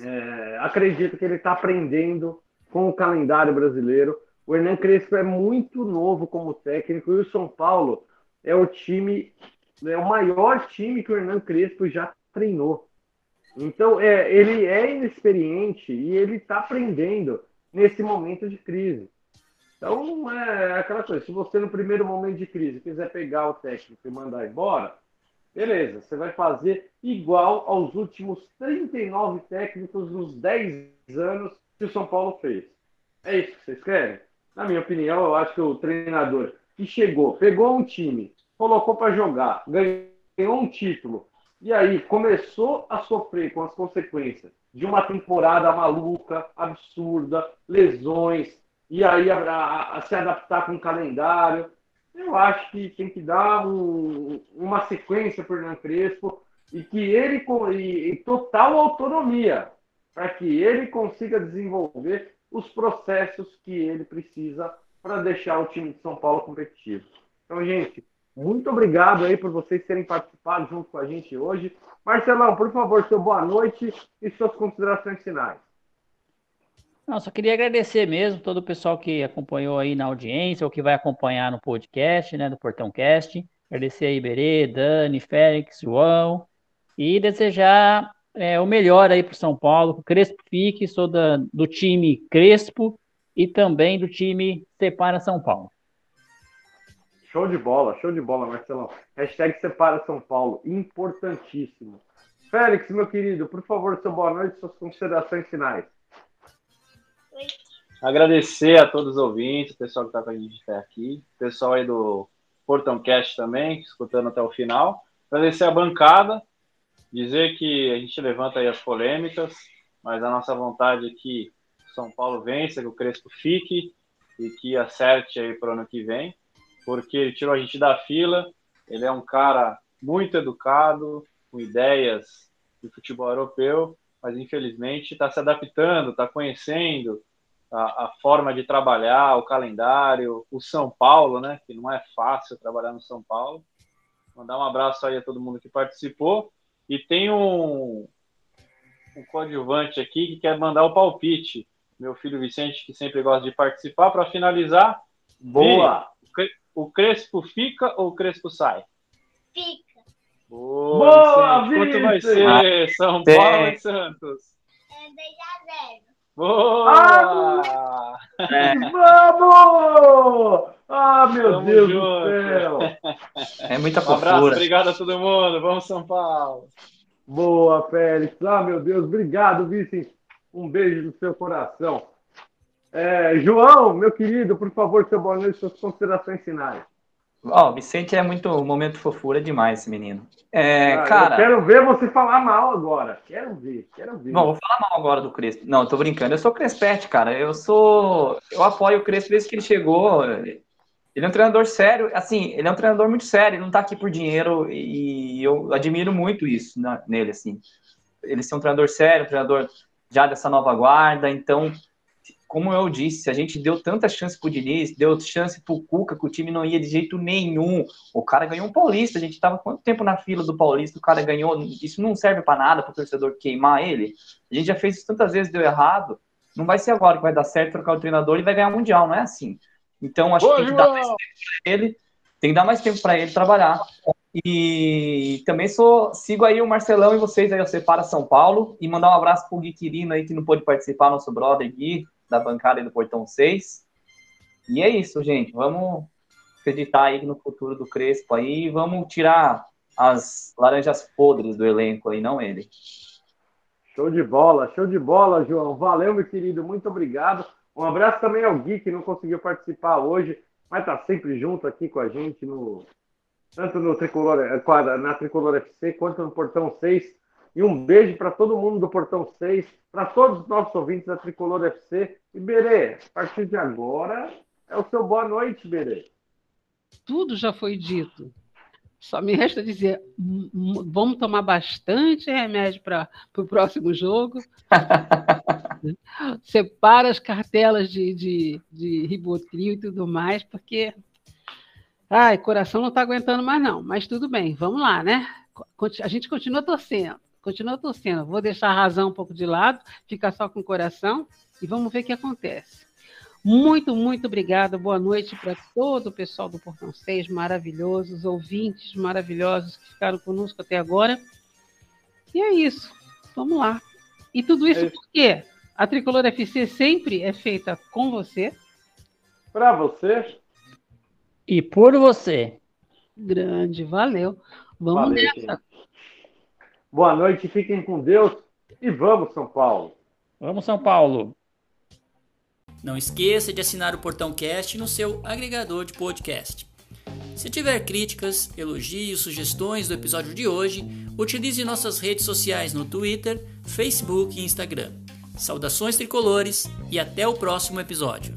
É, acredito que ele está aprendendo com o calendário brasileiro. O Hernan Crespo é muito novo como técnico e o São Paulo é o time, é o maior time que o Hernan Crespo já treinou. Então, é, ele é inexperiente e ele está aprendendo nesse momento de crise. Então, é aquela coisa: se você, no primeiro momento de crise, quiser pegar o técnico e mandar embora, beleza, você vai fazer igual aos últimos 39 técnicos nos 10 anos que o São Paulo fez. É isso que vocês querem? Na minha opinião, eu acho que o treinador que chegou, pegou um time, colocou para jogar, ganhou um título, e aí começou a sofrer com as consequências de uma temporada maluca, absurda, lesões, e aí a, a- a se adaptar com o calendário. Eu acho que tem que dar um- uma sequência para o Hernan Crespo e que ele com e, e total autonomia para que ele consiga desenvolver os processos que ele precisa para deixar o time de São Paulo competitivo. Então, gente, muito obrigado aí por vocês terem participado junto com a gente hoje. Marcelão, por favor, seu boa noite e suas considerações finais. Não, só queria agradecer mesmo todo o pessoal que acompanhou aí na audiência ou que vai acompanhar no podcast, né, do Portão Cast. Agradecer aí Iberê, Dani, Félix, João e desejar é, o melhor aí para o São Paulo, que o Crespo fique, sou da, do time Crespo e também do time Separa São Paulo. Show de bola, show de bola, Marcelão. Hashtag Separa São Paulo, importantíssimo. Félix, meu querido, por favor, seu boa noite suas considerações finais. Agradecer a todos os ouvintes, o pessoal que está com a gente até aqui, o pessoal aí do Portão Cast também, escutando até o final. Agradecer a bancada, dizer que a gente levanta aí as polêmicas, mas a nossa vontade é que São Paulo vença, que o Crespo fique e que acerte aí para o ano que vem, porque ele tirou a gente da fila, ele é um cara muito educado, com ideias de futebol europeu, mas infelizmente está se adaptando, está conhecendo a, a, forma de trabalhar, o calendário, o São Paulo, né? Que não é fácil trabalhar no São Paulo. Mandar um abraço aí a todo mundo que participou. E tem um, um coadjuvante aqui que quer mandar o palpite. Meu filho Vicente, que sempre gosta de participar. Para finalizar, boa! O Crespo fica ou o Crespo sai? Fica. Boa, boa! Quanto vai ser São Paulo e Santos? É 2 a 0. Boa! É. Vamos! Ah, meu Tamo Deus junto. do céu! É muita fofura. Um abraço, obrigado a todo mundo. Vamos, São Paulo! Boa, Félix. Ah, meu Deus, obrigado, Vicente. Um beijo no seu coração. É, João, meu querido, por favor, seu boa noite, suas considerações finais. Ó, oh, Vicente é muito momento fofura demais, esse menino. É, ah, cara. quero ver você falar mal agora. Quero ver, quero ver. Não, vou falar mal agora do Crespo. Não, tô brincando. Eu sou Crespete, cara. Eu sou. Eu apoio o Crespo desde que ele chegou. Ele é um treinador sério. Assim, ele é um treinador muito sério. Ele não tá aqui por dinheiro. E eu admiro muito isso nele, assim. Ele ser um treinador sério, um treinador já dessa nova guarda. Então, como eu disse, a gente deu tanta chance pro Diniz, deu chance pro Cuca, que o time não ia de jeito nenhum. O cara ganhou um Paulista, a gente tava quanto tempo na fila do Paulista, o cara ganhou. Isso não serve para nada pro torcedor queimar ele. A gente já fez isso tantas vezes, deu errado. Não vai ser agora que vai dar certo trocar o treinador e vai ganhar o Mundial, não é assim. Então acho que tem que dar mais tempo pra ele, tem que dar mais tempo para ele trabalhar. E também sou, sigo aí o Marcelão e vocês aí, você para São Paulo, e mandar um abraço pro Gui Quirino aí, que não pôde participar, nosso brother Gui, da bancada do Portão 6. E é isso, gente. Vamos acreditar aí no futuro do Crespo aí. Vamos tirar as laranjas podres do elenco aí, não ele. Show de bola, show de bola, João. Valeu, meu querido. Muito obrigado. Um abraço também ao Gui, que não conseguiu participar hoje, mas tá sempre junto aqui com a gente, no, tanto no Tricolor, na Tricolor FC quanto no Portão 6. E um beijo para todo mundo do Portão 6, para todos os nossos ouvintes da Tricolor FC. E Berê, a partir de agora é o seu boa noite, Berê. Tudo já foi dito. Só me resta dizer: vamos tomar bastante remédio para o próximo jogo. Separa as cartelas de, de, de Ribotril e tudo mais, porque. Ai, coração não está aguentando mais, não. Mas tudo bem, vamos lá, né? A gente continua torcendo. Continua torcendo. Vou deixar a razão um pouco de lado, ficar só com o coração e vamos ver o que acontece. Muito, muito obrigada. Boa noite para todo o pessoal do Portão 6, maravilhosos, ouvintes maravilhosos que ficaram conosco até agora. E é isso. Vamos lá. E tudo isso é porque a Tricolor FC sempre é feita com você. Para você. E por você. Grande, valeu. Vamos valeu, nessa. Gente. Boa noite, fiquem com Deus e vamos, São Paulo. Vamos, São Paulo. Não esqueça de assinar o Portão Cast no seu agregador de podcast. Se tiver críticas, elogios, sugestões do episódio de hoje, utilize nossas redes sociais no Twitter, Facebook e Instagram. Saudações tricolores e até o próximo episódio.